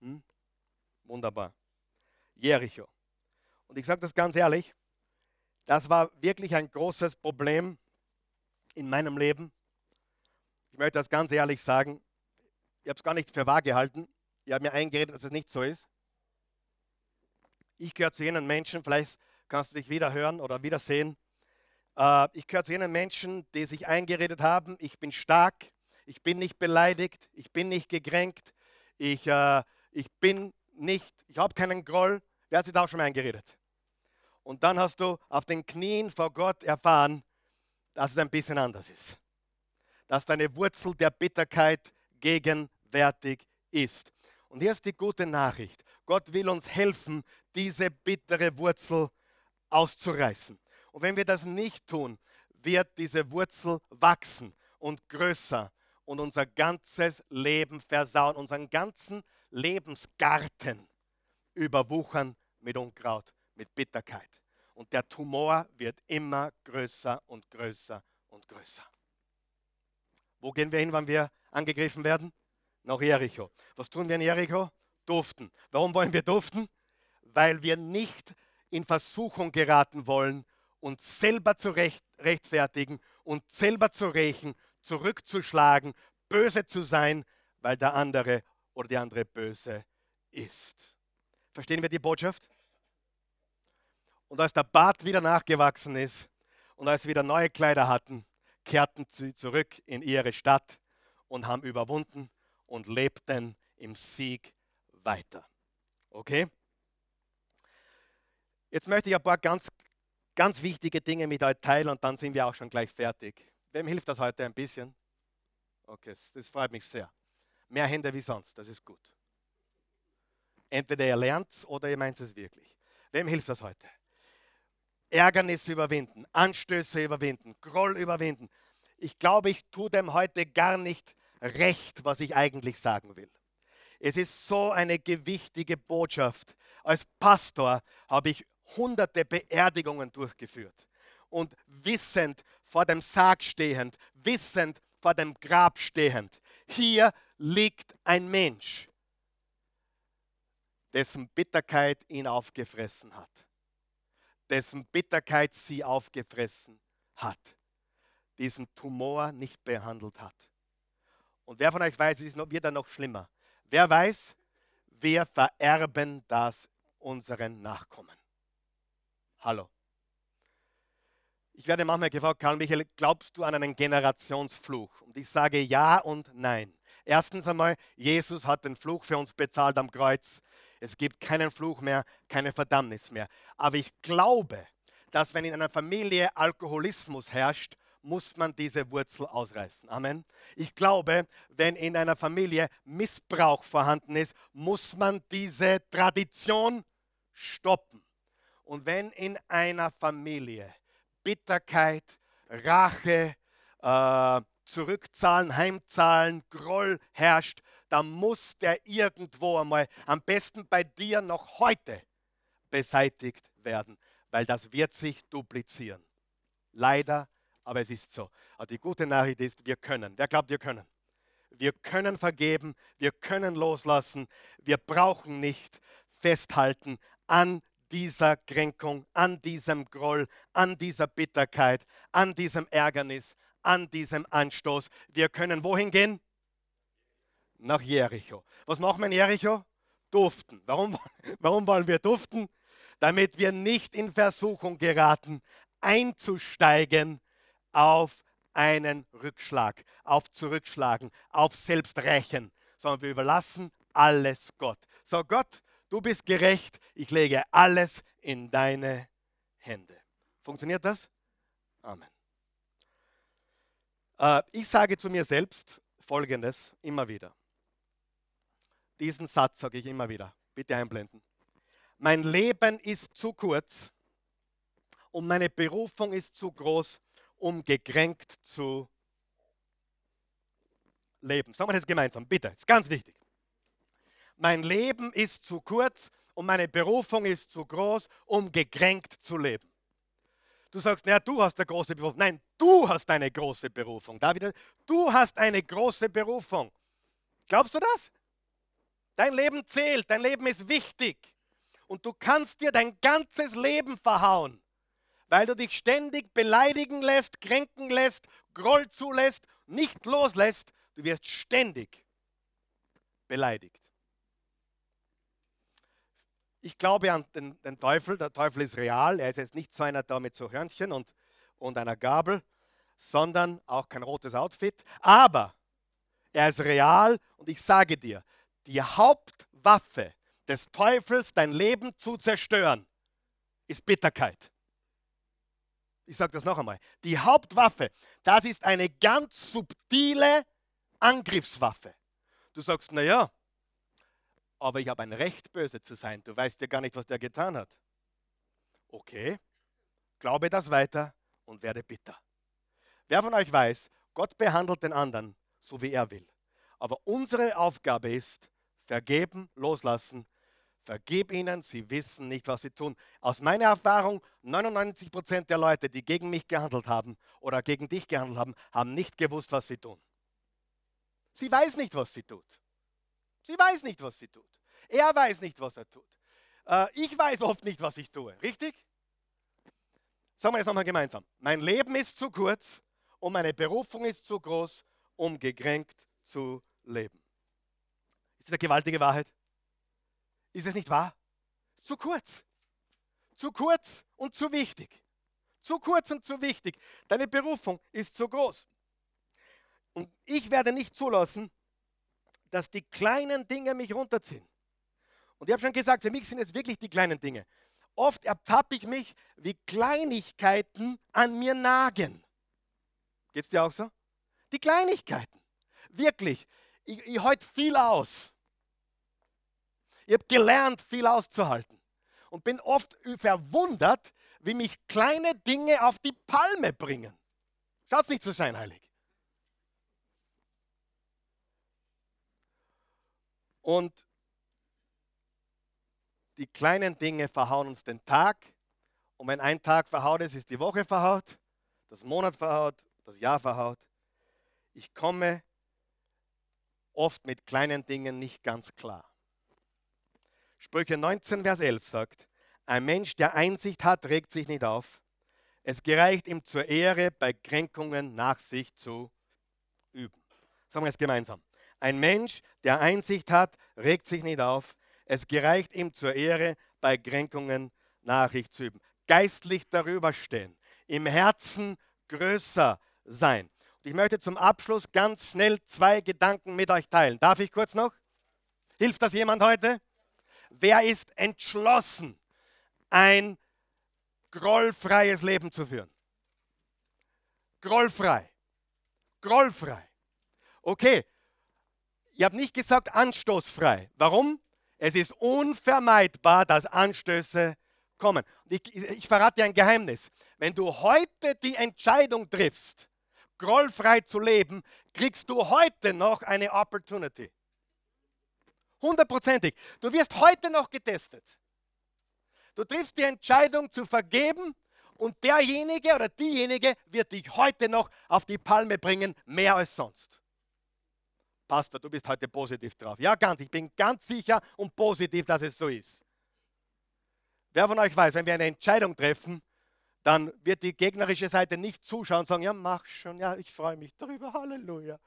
Hm? Wunderbar. Jericho. Und ich sage das ganz ehrlich, das war wirklich ein großes Problem in meinem Leben. Ich möchte das ganz ehrlich sagen. Ich habe es gar nicht für wahr gehalten. Ich habe mir eingeredet, dass es nicht so ist. Ich gehöre zu jenen Menschen, vielleicht kannst du dich wieder hören oder wieder sehen. Äh, ich gehöre zu jenen Menschen, die sich eingeredet haben, ich bin stark, ich bin nicht beleidigt, ich bin nicht gekränkt, ich, äh, ich bin nicht, ich habe keinen Groll. Wer hat sich da auch schon mal eingeredet? Und dann hast du auf den Knien vor Gott erfahren, dass es ein bisschen anders ist. Dass deine Wurzel der Bitterkeit gegenwärtig ist. Und hier ist die gute Nachricht. Gott will uns helfen, diese bittere Wurzel auszureißen. Und wenn wir das nicht tun, wird diese Wurzel wachsen und größer und unser ganzes Leben versauen, unseren ganzen Lebensgarten überwuchern mit Unkraut, mit Bitterkeit. Und der Tumor wird immer größer und größer und größer. Wo gehen wir hin, wenn wir angegriffen werden? Nach Jericho. Was tun wir in Jericho? Duften. Warum wollen wir duften? Weil wir nicht in Versuchung geraten wollen, uns selber zu recht, rechtfertigen und selber zu rächen, zurückzuschlagen, böse zu sein, weil der andere oder die andere böse ist. Verstehen wir die Botschaft? Und als der Bart wieder nachgewachsen ist und als sie wieder neue Kleider hatten, kehrten sie zurück in ihre Stadt und haben überwunden und lebten im Sieg weiter. Okay? Jetzt möchte ich ein paar ganz, ganz wichtige Dinge mit euch teilen und dann sind wir auch schon gleich fertig. Wem hilft das heute ein bisschen? Okay, das freut mich sehr. Mehr Hände wie sonst, das ist gut. Entweder ihr lernt es oder ihr meint es wirklich. Wem hilft das heute? Ärgernis überwinden, Anstöße überwinden, Groll überwinden. Ich glaube, ich tue dem heute gar nicht recht, was ich eigentlich sagen will. Es ist so eine gewichtige Botschaft. Als Pastor habe ich hunderte Beerdigungen durchgeführt und wissend vor dem Sarg stehend, wissend vor dem Grab stehend, hier liegt ein Mensch, dessen Bitterkeit ihn aufgefressen hat, dessen Bitterkeit sie aufgefressen hat, diesen Tumor nicht behandelt hat. Und wer von euch weiß, es wird dann noch schlimmer. Wer weiß, wir vererben das unseren Nachkommen. Hallo. Ich werde manchmal gefragt, Karl Michael, glaubst du an einen Generationsfluch? Und ich sage ja und nein. Erstens einmal, Jesus hat den Fluch für uns bezahlt am Kreuz. Es gibt keinen Fluch mehr, keine Verdammnis mehr. Aber ich glaube, dass wenn in einer Familie Alkoholismus herrscht, muss man diese Wurzel ausreißen. Amen. Ich glaube, wenn in einer Familie Missbrauch vorhanden ist, muss man diese Tradition stoppen. Und wenn in einer Familie Bitterkeit, Rache, äh, Zurückzahlen, Heimzahlen, Groll herrscht, dann muss der irgendwo einmal, am besten bei dir noch heute, beseitigt werden, weil das wird sich duplizieren. Leider, aber es ist so. Aber die gute Nachricht ist, wir können. Wer glaubt, wir können? Wir können vergeben, wir können loslassen, wir brauchen nicht festhalten an dieser Kränkung, an diesem Groll, an dieser Bitterkeit, an diesem Ärgernis, an diesem Anstoß. Wir können wohin gehen? Nach Jericho. Was machen wir in Jericho? Duften. Warum, warum wollen wir duften? Damit wir nicht in Versuchung geraten, einzusteigen auf einen Rückschlag, auf Zurückschlagen, auf Selbsträchen, sondern wir überlassen alles Gott. So Gott, du bist gerecht, ich lege alles in deine Hände. Funktioniert das? Amen. Äh, ich sage zu mir selbst Folgendes immer wieder. Diesen Satz sage ich immer wieder. Bitte einblenden. mein Leben ist zu kurz und meine Berufung ist zu groß, um gekränkt zu leben. Sagen wir das gemeinsam, bitte. Das ist ganz wichtig. Mein Leben ist zu kurz und meine Berufung ist zu groß, um gekränkt zu leben. Du sagst, naja, du hast eine große Berufung. Nein, du hast eine große Berufung. David, du hast eine große Berufung. Glaubst du das? Dein Leben zählt, dein Leben ist wichtig. Und du kannst dir dein ganzes Leben verhauen, weil du dich ständig beleidigen lässt, kränken lässt, Groll zulässt, nicht loslässt. Du wirst ständig beleidigt. Ich glaube an den, den, Teufel. Der Teufel ist real. Er ist jetzt nicht so einer da mit so Hörnchen und, und einer Gabel, sondern auch kein rotes Outfit. Aber er ist real und ich sage dir, die Hauptwaffe des Teufels, dein Leben zu zerstören, ist Bitterkeit. Ich sage das noch einmal. Die Hauptwaffe, das ist eine ganz subtile Angriffswaffe. Du sagst, naja, aber ich habe ein Recht, böse zu sein. Du weißt ja gar nicht, was der getan hat. Okay, glaube das weiter und werde bitter. Wer von euch weiß, Gott behandelt den anderen so, wie er will. Aber unsere Aufgabe ist, vergeben, loslassen. Vergib ihnen, sie wissen nicht, was sie tun. Aus meiner Erfahrung, 99 Prozent der Leute, die gegen mich gehandelt haben oder gegen dich gehandelt haben, haben nicht gewusst, was sie tun. Sie weiß nicht, was sie tut. Sie weiß nicht, was sie tut. Er weiß nicht, was er tut. Äh, ich weiß oft nicht, was ich tue. Richtig? Sagen wir jetzt nochmal gemeinsam. Mein Leben ist zu kurz und meine Berufung ist zu groß, um gekränkt zu leben. Ist das eine gewaltige Wahrheit? Ist es nicht wahr? Zu kurz. Zu kurz und zu wichtig. Zu kurz und zu wichtig. Deine Berufung ist zu groß. Und ich werde nicht zulassen, dass die kleinen Dinge mich runterziehen. Und ich habe schon gesagt, für mich sind es wirklich die kleinen Dinge. Oft ertappe ich mich, wie Kleinigkeiten an mir nagen. Geht es dir auch so? Die Kleinigkeiten. Wirklich. Ich, ich halte viel aus. Ich habe gelernt, viel auszuhalten. Und bin oft verwundert, wie mich kleine Dinge auf die Palme bringen. Schaut nicht so scheinheilig. Und die kleinen Dinge verhauen uns den Tag. Und wenn ein Tag verhaut ist, ist die Woche verhaut, das Monat verhaut, das Jahr verhaut. Ich komme oft mit kleinen Dingen nicht ganz klar. Sprüche 19, Vers 11 sagt, ein Mensch, der Einsicht hat, regt sich nicht auf. Es gereicht ihm zur Ehre, bei Kränkungen Nachsicht zu üben. Sagen wir es gemeinsam. Ein Mensch, der Einsicht hat, regt sich nicht auf. Es gereicht ihm zur Ehre, bei Kränkungen Nachricht zu üben. Geistlich darüber stehen, im Herzen größer sein. Und ich möchte zum Abschluss ganz schnell zwei Gedanken mit euch teilen. Darf ich kurz noch? Hilft das jemand heute? Wer ist entschlossen, ein grollfreies Leben zu führen? Grollfrei. Grollfrei. Okay, ich habe nicht gesagt anstoßfrei. Warum? Es ist unvermeidbar, dass Anstöße kommen. Ich, ich, verrate dir ein Geheimnis. Wenn du heute die Entscheidung triffst, grollfrei zu leben, kriegst du heute noch eine Opportunity. Hundertprozentig. Du wirst heute noch getestet. Du triffst die Entscheidung zu vergeben und derjenige oder diejenige wird dich heute noch auf die Palme bringen, mehr als sonst. Pastor, du bist heute positiv drauf. Ja, ganz. Ich bin ganz sicher und positiv, dass es so ist. Wer von euch weiß, wenn wir eine Entscheidung treffen, dann wird die gegnerische Seite nicht zuschauen und sagen, ja, mach schon, ja, ich freue mich darüber, Halleluja.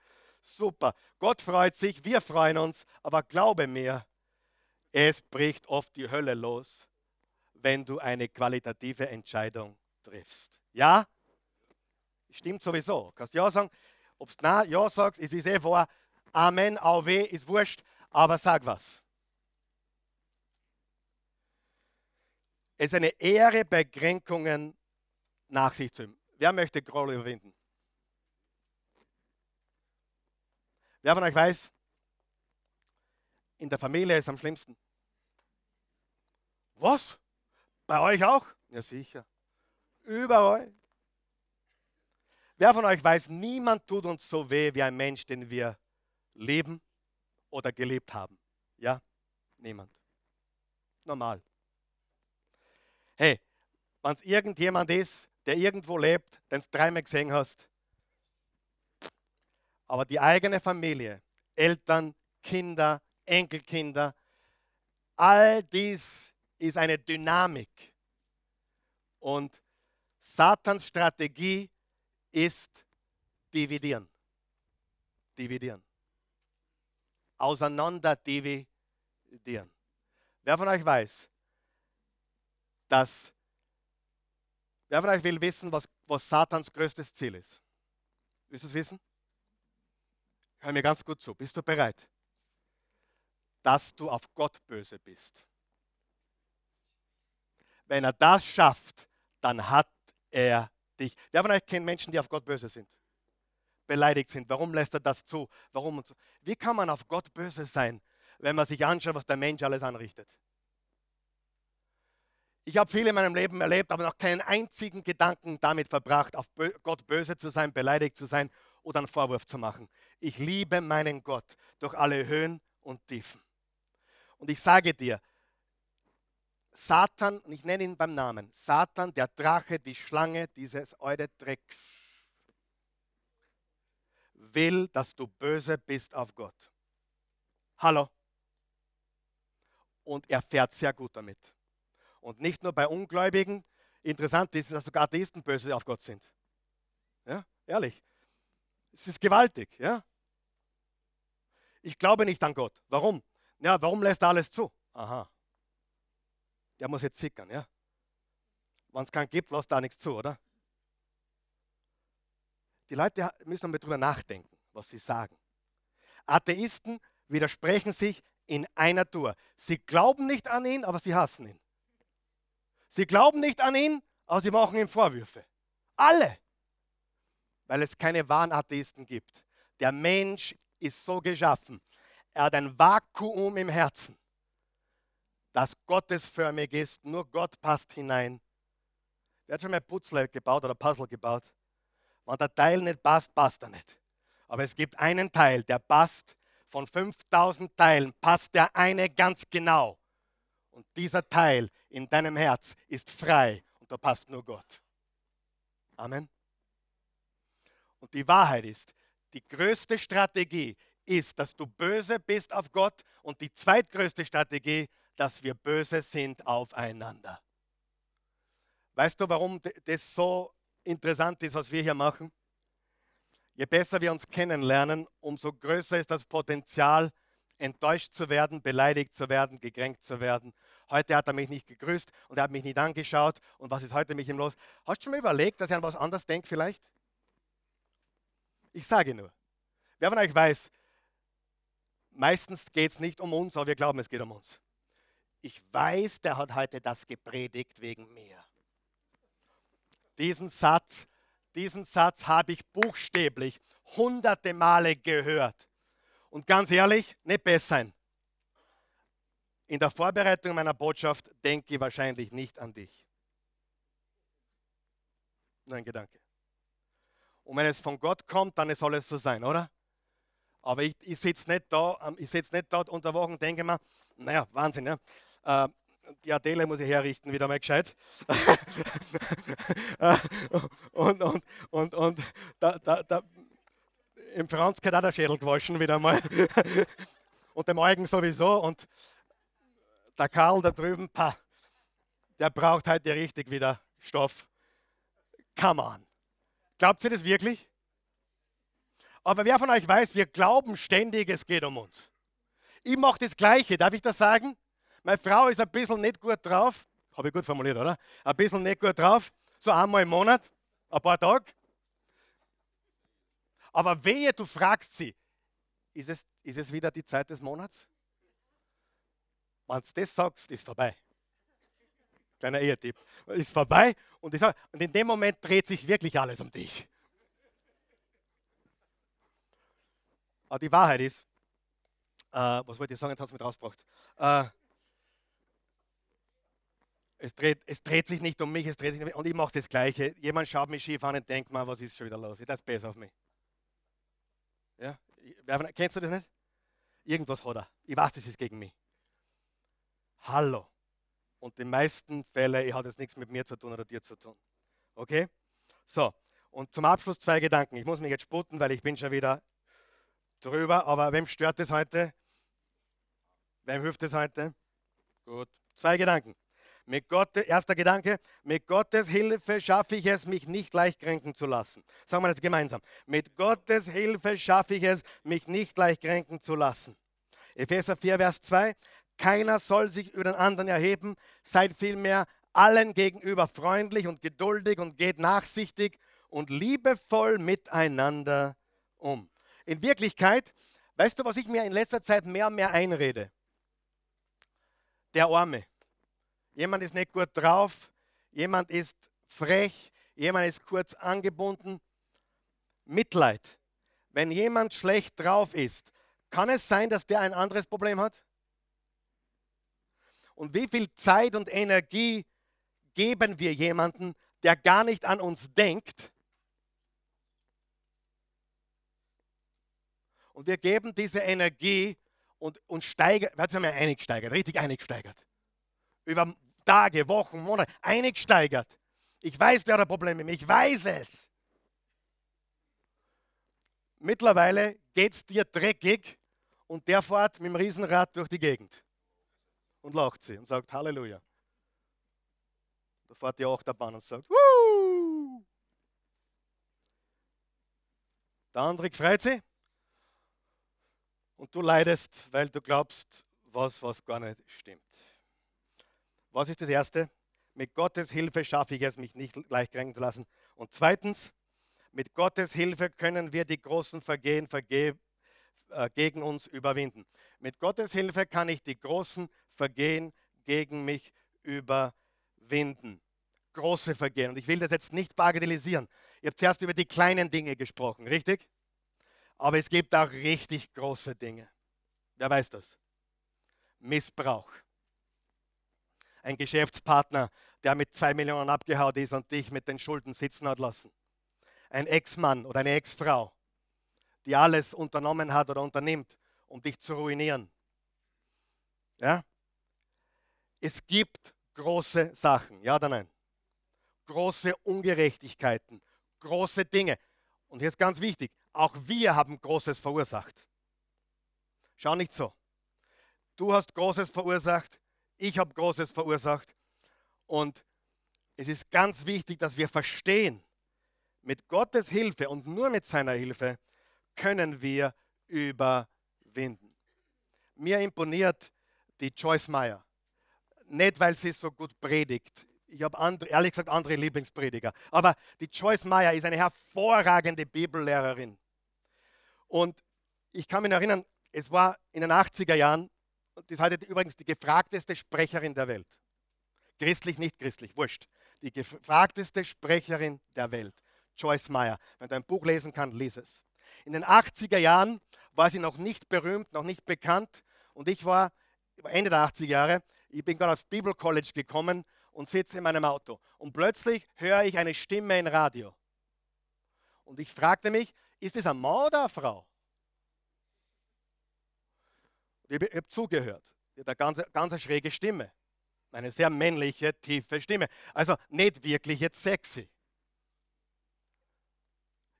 Super. Gott freut sich, wir freuen uns, aber glaube mir, es bricht oft die Hölle los, wenn du eine qualitative Entscheidung triffst. Ja? Stimmt sowieso. Kannst du ja sagen, ob du ja sagst, es ist eh vor, Amen, auch weh, ist wurscht, aber sag was. Es ist eine Ehre, bei Kränkungen nach sich zu nehmen. Wer möchte Groll überwinden? Wer von euch weiß, in der Familie ist es am schlimmsten. Was? Bei euch auch? Ja, sicher. Überall. Wer von euch weiß, niemand tut uns so weh wie ein Mensch, den wir leben oder gelebt haben. Ja? Niemand. Normal. Hey, wenn es irgendjemand ist, der irgendwo lebt, den du dreimal gesehen hast, aber die eigene Familie, Eltern, Kinder, Enkelkinder, all dies ist eine Dynamik. Und Satans Strategie ist dividieren. Dividieren. Auseinander dividieren. Wer von euch weiß, dass, wer von euch will wissen, was, was Satans größtes Ziel ist? Willst du es wissen? Hör mir ganz gut zu. Bist du bereit? Dass du auf Gott böse bist. Wenn er das schafft, dann hat er dich. Wer von euch kennt Menschen, die auf Gott böse sind? Beleidigt sind. Warum lässt er das zu? Warum so? Wie kann man auf Gott böse sein, wenn man sich anschaut, was der Mensch alles anrichtet? Ich habe viel in meinem Leben erlebt, aber noch keinen einzigen Gedanken damit verbracht, auf Gott böse zu sein, beleidigt zu sein oder einen Vorwurf zu machen. Ich liebe meinen Gott durch alle Höhen und Tiefen. Und ich sage dir, Satan, und ich nenne ihn beim Namen, Satan, der Drache, die Schlange, dieses eure Dreck, will, dass du böse bist auf Gott. Hallo. Und er fährt sehr gut damit. Und nicht nur bei Ungläubigen. Interessant ist, dass sogar Atheisten böse auf Gott sind. Ja, ehrlich. Es ist gewaltig. Ja? Ich glaube nicht an Gott. Warum? Ja, warum lässt er alles zu? Aha der muss jetzt sickern, ja? Wenn es keinen gibt, lässt da nichts zu, oder? Die Leute müssen einmal drüber nachdenken, was sie sagen. Atheisten widersprechen sich in einer Tour. Sie glauben nicht an ihn, aber sie hassen ihn. Sie glauben nicht an ihn, aber sie machen ihm Vorwürfe. Alle. Weil es keine wahren Atheisten gibt. Der Mensch ist so geschaffen. Er hat ein Vakuum im Herzen das gottesförmig ist. Nur Gott passt hinein. Wer hat schon mal Puzzle gebaut oder Puzzle gebaut? Wenn der Teil nicht passt, passt er nicht. Aber es gibt einen Teil, der passt. Von 5000 Teilen passt der eine ganz genau. Und dieser Teil in deinem Herz ist frei und da passt nur Gott. Amen. Und die Wahrheit ist, die größte Strategie ist, dass du böse bist auf Gott und die zweitgrößte Strategie, dass wir böse sind aufeinander. Weißt du, warum das so interessant ist, was wir hier machen? Je besser wir uns kennenlernen, umso größer ist das Potenzial, enttäuscht zu werden, beleidigt zu werden, gekränkt zu werden. Heute hat er mich nicht gegrüßt und er hat mich nicht angeschaut. Und was ist heute mit ihm los? Hast du schon mal überlegt, dass er an was anderes denkt vielleicht? Ich sage nur. Wer von euch weiß, meistens geht es nicht um uns, aber wir glauben, es geht um uns ich weiß, der hat heute das gepredigt wegen mir. Diesen Satz, diesen Satz habe ich buchstäblich hunderte Male gehört. Und ganz ehrlich, nicht besser sein. In der Vorbereitung meiner Botschaft denke ich wahrscheinlich nicht an dich. Nur ein Gedanke. Und wenn es von Gott kommt, dann soll es so sein, oder? Aber ich, ich sitze nicht da, sitze nicht da unter Wochen und denke mir, naja, Wahnsinn, ja. Äh, die Adele muss ich herrichten, wieder mal gescheit. und und, und, und da, da, da, im Franz hat auch der Schädel gewaschen wieder mal. und dem Eugen sowieso. Und der Karl da drüben, pah, der braucht heute richtig wieder Stoff. Come on. Glaubt ihr das wirklich? Aber wer von euch weiß, wir glauben ständig, es geht um uns. Ich mache das Gleiche, darf ich das sagen? Meine Frau ist ein bisschen nicht gut drauf. Habe ich gut formuliert, oder? Ein bisschen nicht gut drauf. So einmal im Monat, ein paar Tage. Aber wehe, du fragst sie, ist es, ist es wieder die Zeit des Monats? Wenn du das sagst, ist vorbei. Kleiner Ehetipp. Ist vorbei und, sag, und in dem Moment dreht sich wirklich alles um dich. Aber die Wahrheit ist, äh, was wollte ich sagen, jetzt hat es mich rausgebracht. Äh, Es dreht, es dreht sich nicht um mich, es dreht sich um mich. Und ich mache das Gleiche. Jemand schaut mich schief an und denkt mal, was ist schon wieder los? Das ist besser auf mich. Ja? Kennst du das nicht? Irgendwas hat er. Ich weiß, das ist gegen mich. Hallo. Und die meisten Fälle hat es nichts mit mir zu tun oder dir zu tun. Okay? So, und zum Abschluss zwei Gedanken. Ich muss mich jetzt sputten, weil ich bin schon wieder drüber. Aber wem stört es heute? Wem hilft es heute? Gut. Zwei Gedanken. Mit Gott, erster Gedanke, mit Gottes Hilfe schaffe ich es, mich nicht leicht kränken zu lassen. Sagen wir das gemeinsam. Mit Gottes Hilfe schaffe ich es, mich nicht leicht kränken zu lassen. Epheser 4, Vers 2. Keiner soll sich über den anderen erheben, seid vielmehr allen gegenüber freundlich und geduldig und geht nachsichtig und liebevoll miteinander um. In Wirklichkeit, weißt du, was ich mir in letzter Zeit mehr und mehr einrede? Der Arme. Jemand ist nicht gut drauf, jemand ist frech, jemand ist kurz angebunden. Mitleid. Wenn jemand schlecht drauf ist, kann es sein, dass der ein anderes Problem hat? Und wie viel Zeit und Energie geben wir jemanden, der gar nicht an uns denkt? Und wir geben diese Energie und, und steigern, was haben wir eingesteigert, richtig eingesteigert. Über Tage, Wochen, Monate eingesteigert. Ich weiß, wer hat Probleme mit ich weiß es. Mittlerweile geht es dir dreckig und der fährt mit dem Riesenrad durch die Gegend und lacht sie und sagt Halleluja. Da fährt die Achterbahn und sagt Wuh! Der andere freut sich und du leidest, weil du glaubst, was, was gar nicht stimmt. Was ist das Erste? Mit Gottes Hilfe schaffe ich es, mich nicht leicht kränken zu lassen. Und zweitens, mit Gottes Hilfe können wir die großen Vergehen verge äh, gegen uns überwinden. Mit Gottes Hilfe kann ich die großen Vergehen gegen mich überwinden. Große Vergehen. Und ich will das jetzt nicht bagatellisieren. Ihr habt zuerst über die kleinen Dinge gesprochen, richtig? Aber es gibt auch richtig große Dinge. Wer weiß das? Missbrauch ein Geschäftspartner, der mit zwei Millionen abgehaut ist und dich mit den Schulden sitzen hat lassen. Ein Ex-Mann oder eine Ex-Frau, die alles unternommen hat oder unternimmt, um dich zu ruinieren. Ja? Es gibt große Sachen, ja oder nein? Große Ungerechtigkeiten, große Dinge. Und hier ist ganz wichtig, auch wir haben Großes verursacht. Schau nicht so. Du hast Großes verursacht, ich habe Großes verursacht. Und es ist ganz wichtig, dass wir verstehen, mit Gottes Hilfe und nur mit seiner Hilfe können wir überwinden. Mir imponiert die Joyce Meyer. Nicht, weil sie so gut predigt. Ich habe ehrlich gesagt andere Lieblingsprediger. Aber die Joyce Meyer ist eine hervorragende Bibellehrerin. Und ich kann mich erinnern, es war in den 80er Jahren, ist heute übrigens die gefragteste Sprecherin der Welt. Christlich, nicht christlich, wurscht. Die gefragteste Sprecherin der Welt, Joyce Meyer. Wenn du ein Buch lesen kannst, lies es. In den 80er Jahren war sie noch nicht berühmt, noch nicht bekannt. Und ich war Ende der 80er Jahre, ich bin gerade aufs Bible College gekommen und sitze in meinem Auto. Und plötzlich höre ich eine Stimme im Radio. Und ich fragte mich, ist es ein Mann oder eine Frau? Ich habe zugehört. Die hat eine ganz, ganz schräge Stimme. Eine sehr männliche, tiefe Stimme. Also nicht wirklich jetzt sexy.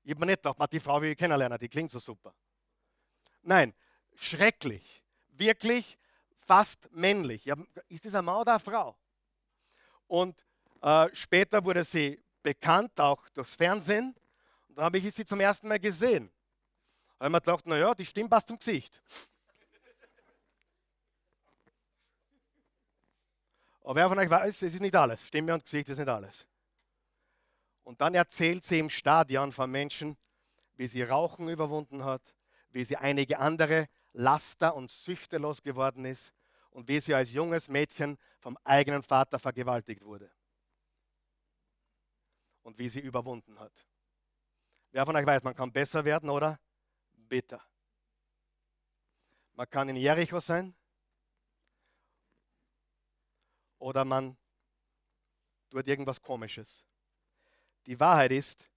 Ich habe mir nicht gedacht, die Frau will ich kennenlernen, die klingt so super. Nein, schrecklich. Wirklich fast männlich. Hab, ist das ein Mann oder eine Frau? Und äh, später wurde sie bekannt, auch durchs Fernsehen. Und dann habe ich sie zum ersten Mal gesehen. Da habe ich mir gedacht, naja, die Stimme passt zum Gesicht. Aber wer von euch weiß, es ist nicht alles. Stimme und Gesicht ist nicht alles. Und dann erzählt sie im Stadion von Menschen, wie sie Rauchen überwunden hat, wie sie einige andere Laster und Süchte losgeworden ist und wie sie als junges Mädchen vom eigenen Vater vergewaltigt wurde. Und wie sie überwunden hat. Wer von euch weiß, man kann besser werden oder bitter. Man kann in Jericho sein, oder man tut irgendwas Komisches. Die Wahrheit ist,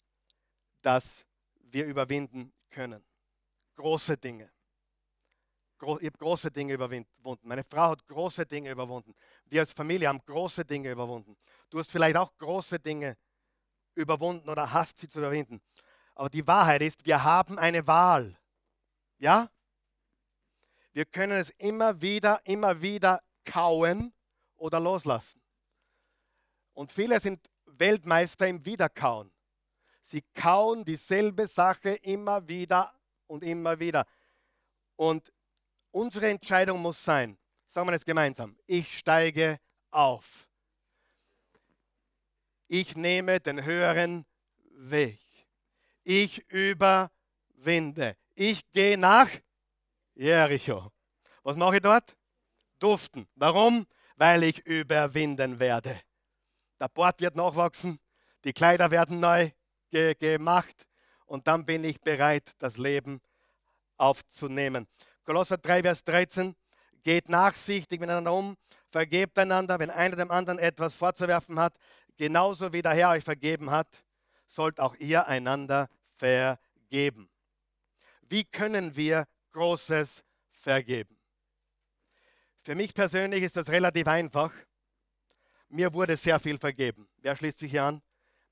dass wir überwinden können. Große Dinge. Ich habe große Dinge überwunden. Meine Frau hat große Dinge überwunden. Wir als Familie haben große Dinge überwunden. Du hast vielleicht auch große Dinge überwunden oder hast sie zu überwinden. Aber die Wahrheit ist, wir haben eine Wahl. Ja? Wir können es immer wieder, immer wieder kauen oder loslassen. Und viele sind Weltmeister im Wiederkauen. Sie kauen dieselbe Sache immer wieder und immer wieder. Und unsere Entscheidung muss sein, sagen wir es gemeinsam, ich steige auf. Ich nehme den höheren Weg. Ich überwinde. Ich gehe nach Jericho. Was mache ich dort? Duften. Warum? Weil ich überwinden werde. Der Bord wird nachwachsen, die Kleider werden neu ge gemacht und dann bin ich bereit, das Leben aufzunehmen. Kolosser 3, Vers 13. Geht nachsichtig miteinander um, vergebt einander, wenn einer dem anderen etwas vorzuwerfen hat, genauso wie der Herr euch vergeben hat, sollt auch ihr einander vergeben. Wie können wir Großes vergeben? Für mich persönlich ist das relativ einfach. Mir wurde sehr viel vergeben. Wer schließt sich hier an?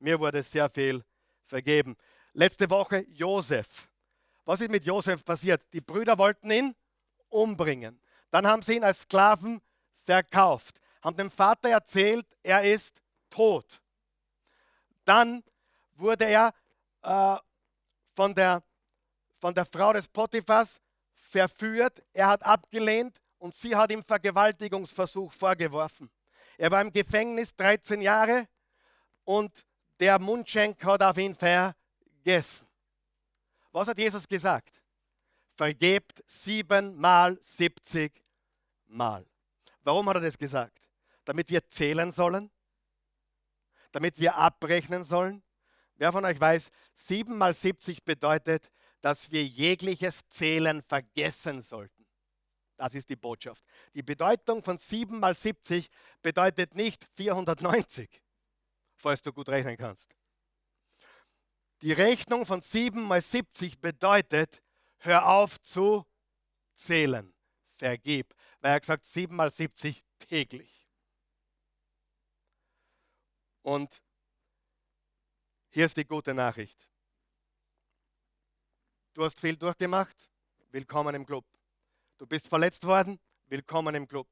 Mir wurde sehr viel vergeben. Letzte Woche Josef. Was ist mit Josef passiert? Die Brüder wollten ihn umbringen. Dann haben sie ihn als Sklaven verkauft, haben dem Vater erzählt, er ist tot. Dann wurde er äh, von, der, von der Frau des Potiphas verführt. Er hat abgelehnt und sie hat ihm Vergewaltigungsversuch vorgeworfen. Er war im Gefängnis 13 Jahre und der Mundschenk hat auf ihn vergessen. Was hat Jesus gesagt? Vergebt siebenmal, siebzig Mal. Warum hat er das gesagt? Damit wir zählen sollen? Damit wir abrechnen sollen? Wer von euch weiß, sieben mal siebzig bedeutet, dass wir jegliches Zählen vergessen sollten. Das ist die Botschaft. Die Bedeutung von 7 mal 70 bedeutet nicht 490, falls du gut rechnen kannst. Die Rechnung von 7 mal 70 bedeutet, hör auf zu zählen. Vergib. Weil er gesagt 7 mal 70 täglich. Und hier ist die gute Nachricht. Du hast viel durchgemacht, willkommen im Club. Du bist verletzt worden, willkommen im Club.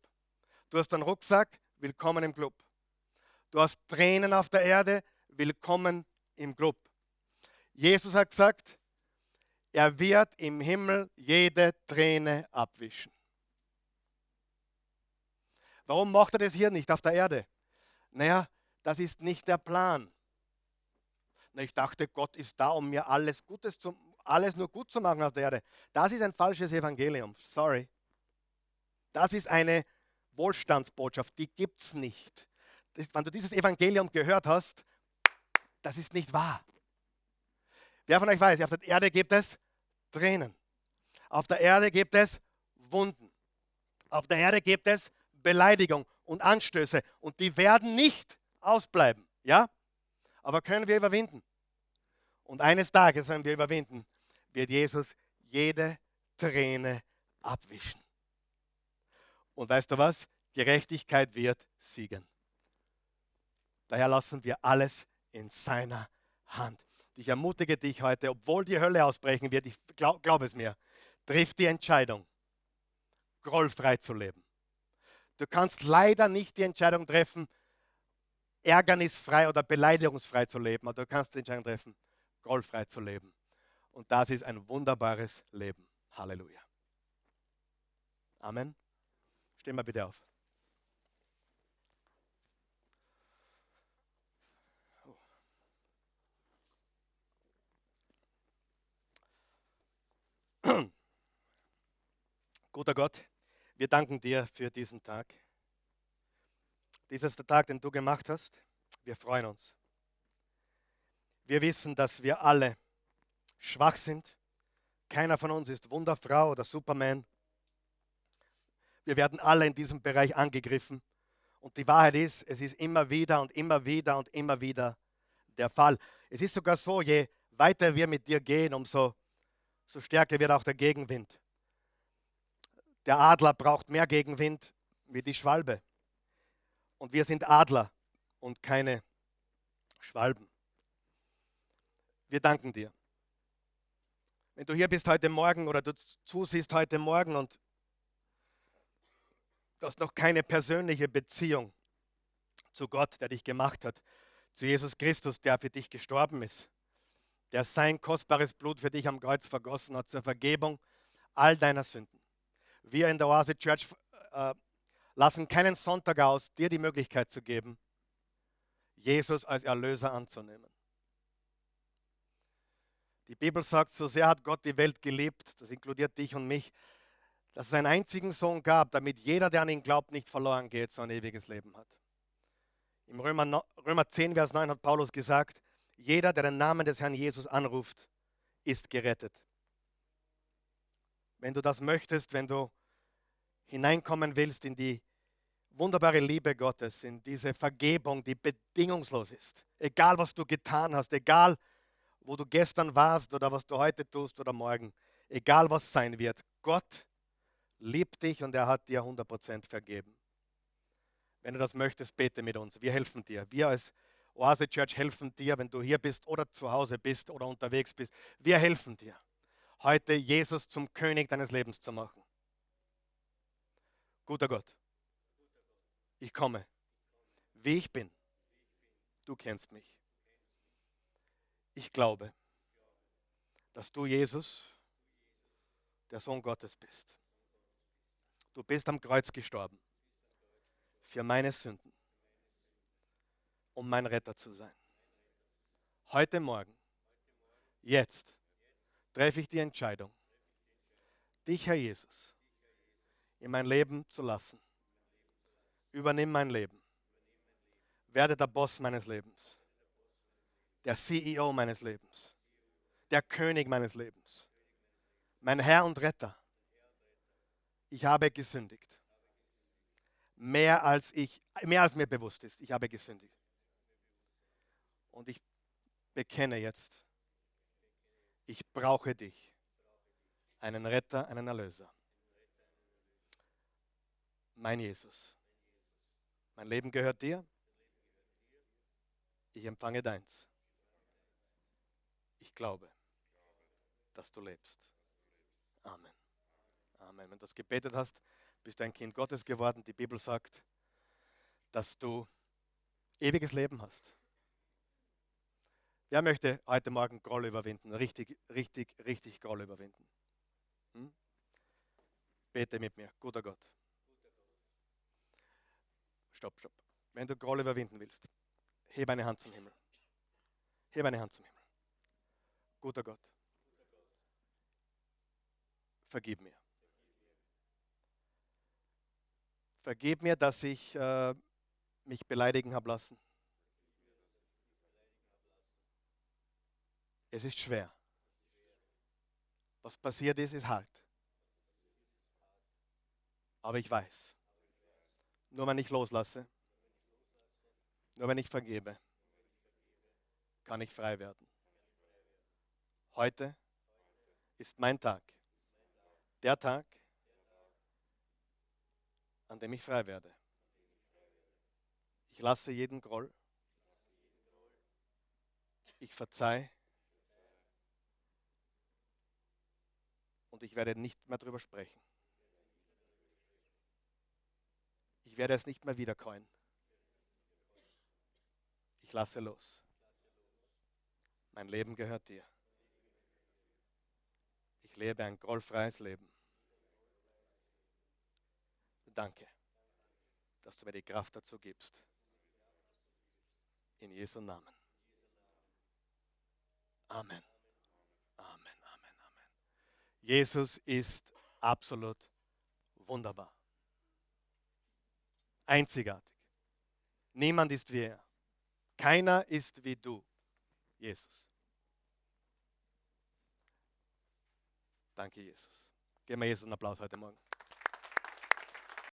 Du hast einen Rucksack, willkommen im Club. Du hast Tränen auf der Erde, willkommen im Club. Jesus hat gesagt, er wird im Himmel jede Träne abwischen. Warum macht er das hier nicht auf der Erde? Naja, das ist nicht der Plan. Ich dachte, Gott ist da, um mir alles Gutes zu, alles nur gut zu machen auf der Erde. Das ist ein falsches Evangelium. Sorry. Das ist eine Wohlstandsbotschaft, die gibt es nicht. Das, wenn du dieses Evangelium gehört hast, das ist nicht wahr. Wer von euch weiß, auf der Erde gibt es Tränen. Auf der Erde gibt es Wunden. Auf der Erde gibt es Beleidigung und Anstöße und die werden nicht ausbleiben. Ja? Aber können wir überwinden? Und eines Tages, wenn wir überwinden, wird Jesus jede Träne abwischen. Und weißt du was? Gerechtigkeit wird siegen. Daher lassen wir alles in seiner Hand. Ich ermutige dich heute, obwohl die Hölle ausbrechen wird, ich glaube glaub es mir, triff die Entscheidung, grollfrei zu leben. Du kannst leider nicht die Entscheidung treffen, ärgernisfrei oder beleidigungsfrei zu leben, aber du kannst die Entscheidung treffen, grollfrei zu leben. Und das ist ein wunderbares Leben. Halleluja. Amen. Stehen wir bitte auf. Guter Gott, wir danken dir für diesen Tag. Dies ist der Tag, den du gemacht hast. Wir freuen uns. Wir wissen, dass wir alle schwach sind. Keiner von uns ist Wunderfrau oder Superman. Wir werden alle in diesem Bereich angegriffen Und die Wahrheit ist, es ist immer wieder und immer wieder und immer wieder der Fall. Es ist sogar so, je weiter wir mit dir gehen, umso so stärker wird auch der Gegenwind. Der Adler braucht mehr Gegenwind wie die Schwalbe. Und wir sind Adler und keine Schwalben. Wir danken dir. Wenn du hier bist heute Morgen oder du zusiehst heute Morgen und du hast noch keine persönliche Beziehung zu Gott, der dich gemacht hat, zu Jesus Christus, der für dich gestorben ist, der sein kostbares Blut für dich am Kreuz vergossen hat zur Vergebung all deiner Sünden. Wir in der Oase Church äh, lassen keinen Sonntag aus, dir die Möglichkeit zu geben, Jesus als Erlöser anzunehmen. Die Bibel sagt, so sehr hat Gott die Welt geliebt, das inkludiert dich und mich, dass es einen einzigen Sohn gab, damit jeder, der an ihn glaubt, nicht verloren geht, so ein ewiges Leben hat. Im Römer, Römer 10, Vers 9 hat Paulus gesagt, jeder, der den Namen des Herrn Jesus anruft, ist gerettet. Wenn du das möchtest, wenn du hineinkommen willst in die wunderbare Liebe Gottes, in diese Vergebung, die bedingungslos ist, egal was du getan hast, egal wo du gestern warst oder was du heute tust oder morgen, egal was sein wird, Gott liebt dich und er hat dir 100% vergeben. Wenn du das möchtest, bete mit uns. Wir helfen dir. Wir als Oase Church helfen dir, wenn du hier bist oder zu Hause bist oder unterwegs bist. Wir helfen dir, heute Jesus zum König deines Lebens zu machen. Guter Gott, ich komme, wie ich bin. Du kennst mich ich glaube, dass du Jesus, der Sohn Gottes bist. Du bist am Kreuz gestorben für meine Sünden, um mein Retter zu sein. Heute Morgen, jetzt, treffe ich die Entscheidung, dich, Herr Jesus, in mein Leben zu lassen. Übernimm mein Leben. Werde der Boss meines Lebens der CEO meines Lebens, der König meines Lebens, mein Herr und Retter. Ich habe gesündigt. Mehr als ich, mehr als mir bewusst ist, ich habe gesündigt. Und ich bekenne jetzt, ich brauche dich, einen Retter, einen Erlöser. Mein Jesus. Mein Leben gehört dir. Ich empfange deins. Ich glaube, dass du lebst. Amen. Amen. Wenn du das gebetet hast, bist du ein Kind Gottes geworden. Die Bibel sagt, dass du ewiges Leben hast. Wer möchte heute Morgen Groll überwinden? Richtig, richtig, richtig Groll überwinden. Hm? Bete mit mir, guter Gott. Stopp, stopp. Wenn du Groll überwinden willst, hebe eine Hand zum Himmel. Hebe eine Hand zum Himmel. Guter Gott, vergib mir. Vergib mir, dass ich äh, mich beleidigen habe lassen. Es ist schwer. Was passiert ist, ist hart. Aber ich weiß, nur wenn ich loslasse, nur wenn ich vergebe, kann ich frei werden. Heute ist mein Tag. Der Tag, an dem ich frei werde. Ich lasse jeden Groll. Ich verzeihe. Und ich werde nicht mehr darüber sprechen. Ich werde es nicht mehr wiederkäuen. Ich lasse los. Mein Leben gehört dir lebe ein grollfreies Leben. Danke, dass du mir die Kraft dazu gibst. In Jesu Namen. Amen. Amen, Amen, Amen. Jesus ist absolut wunderbar. Einzigartig. Niemand ist wie er. Keiner ist wie du, Jesus. Danke, Jesus. Geben wir Jesus einen Applaus heute Morgen.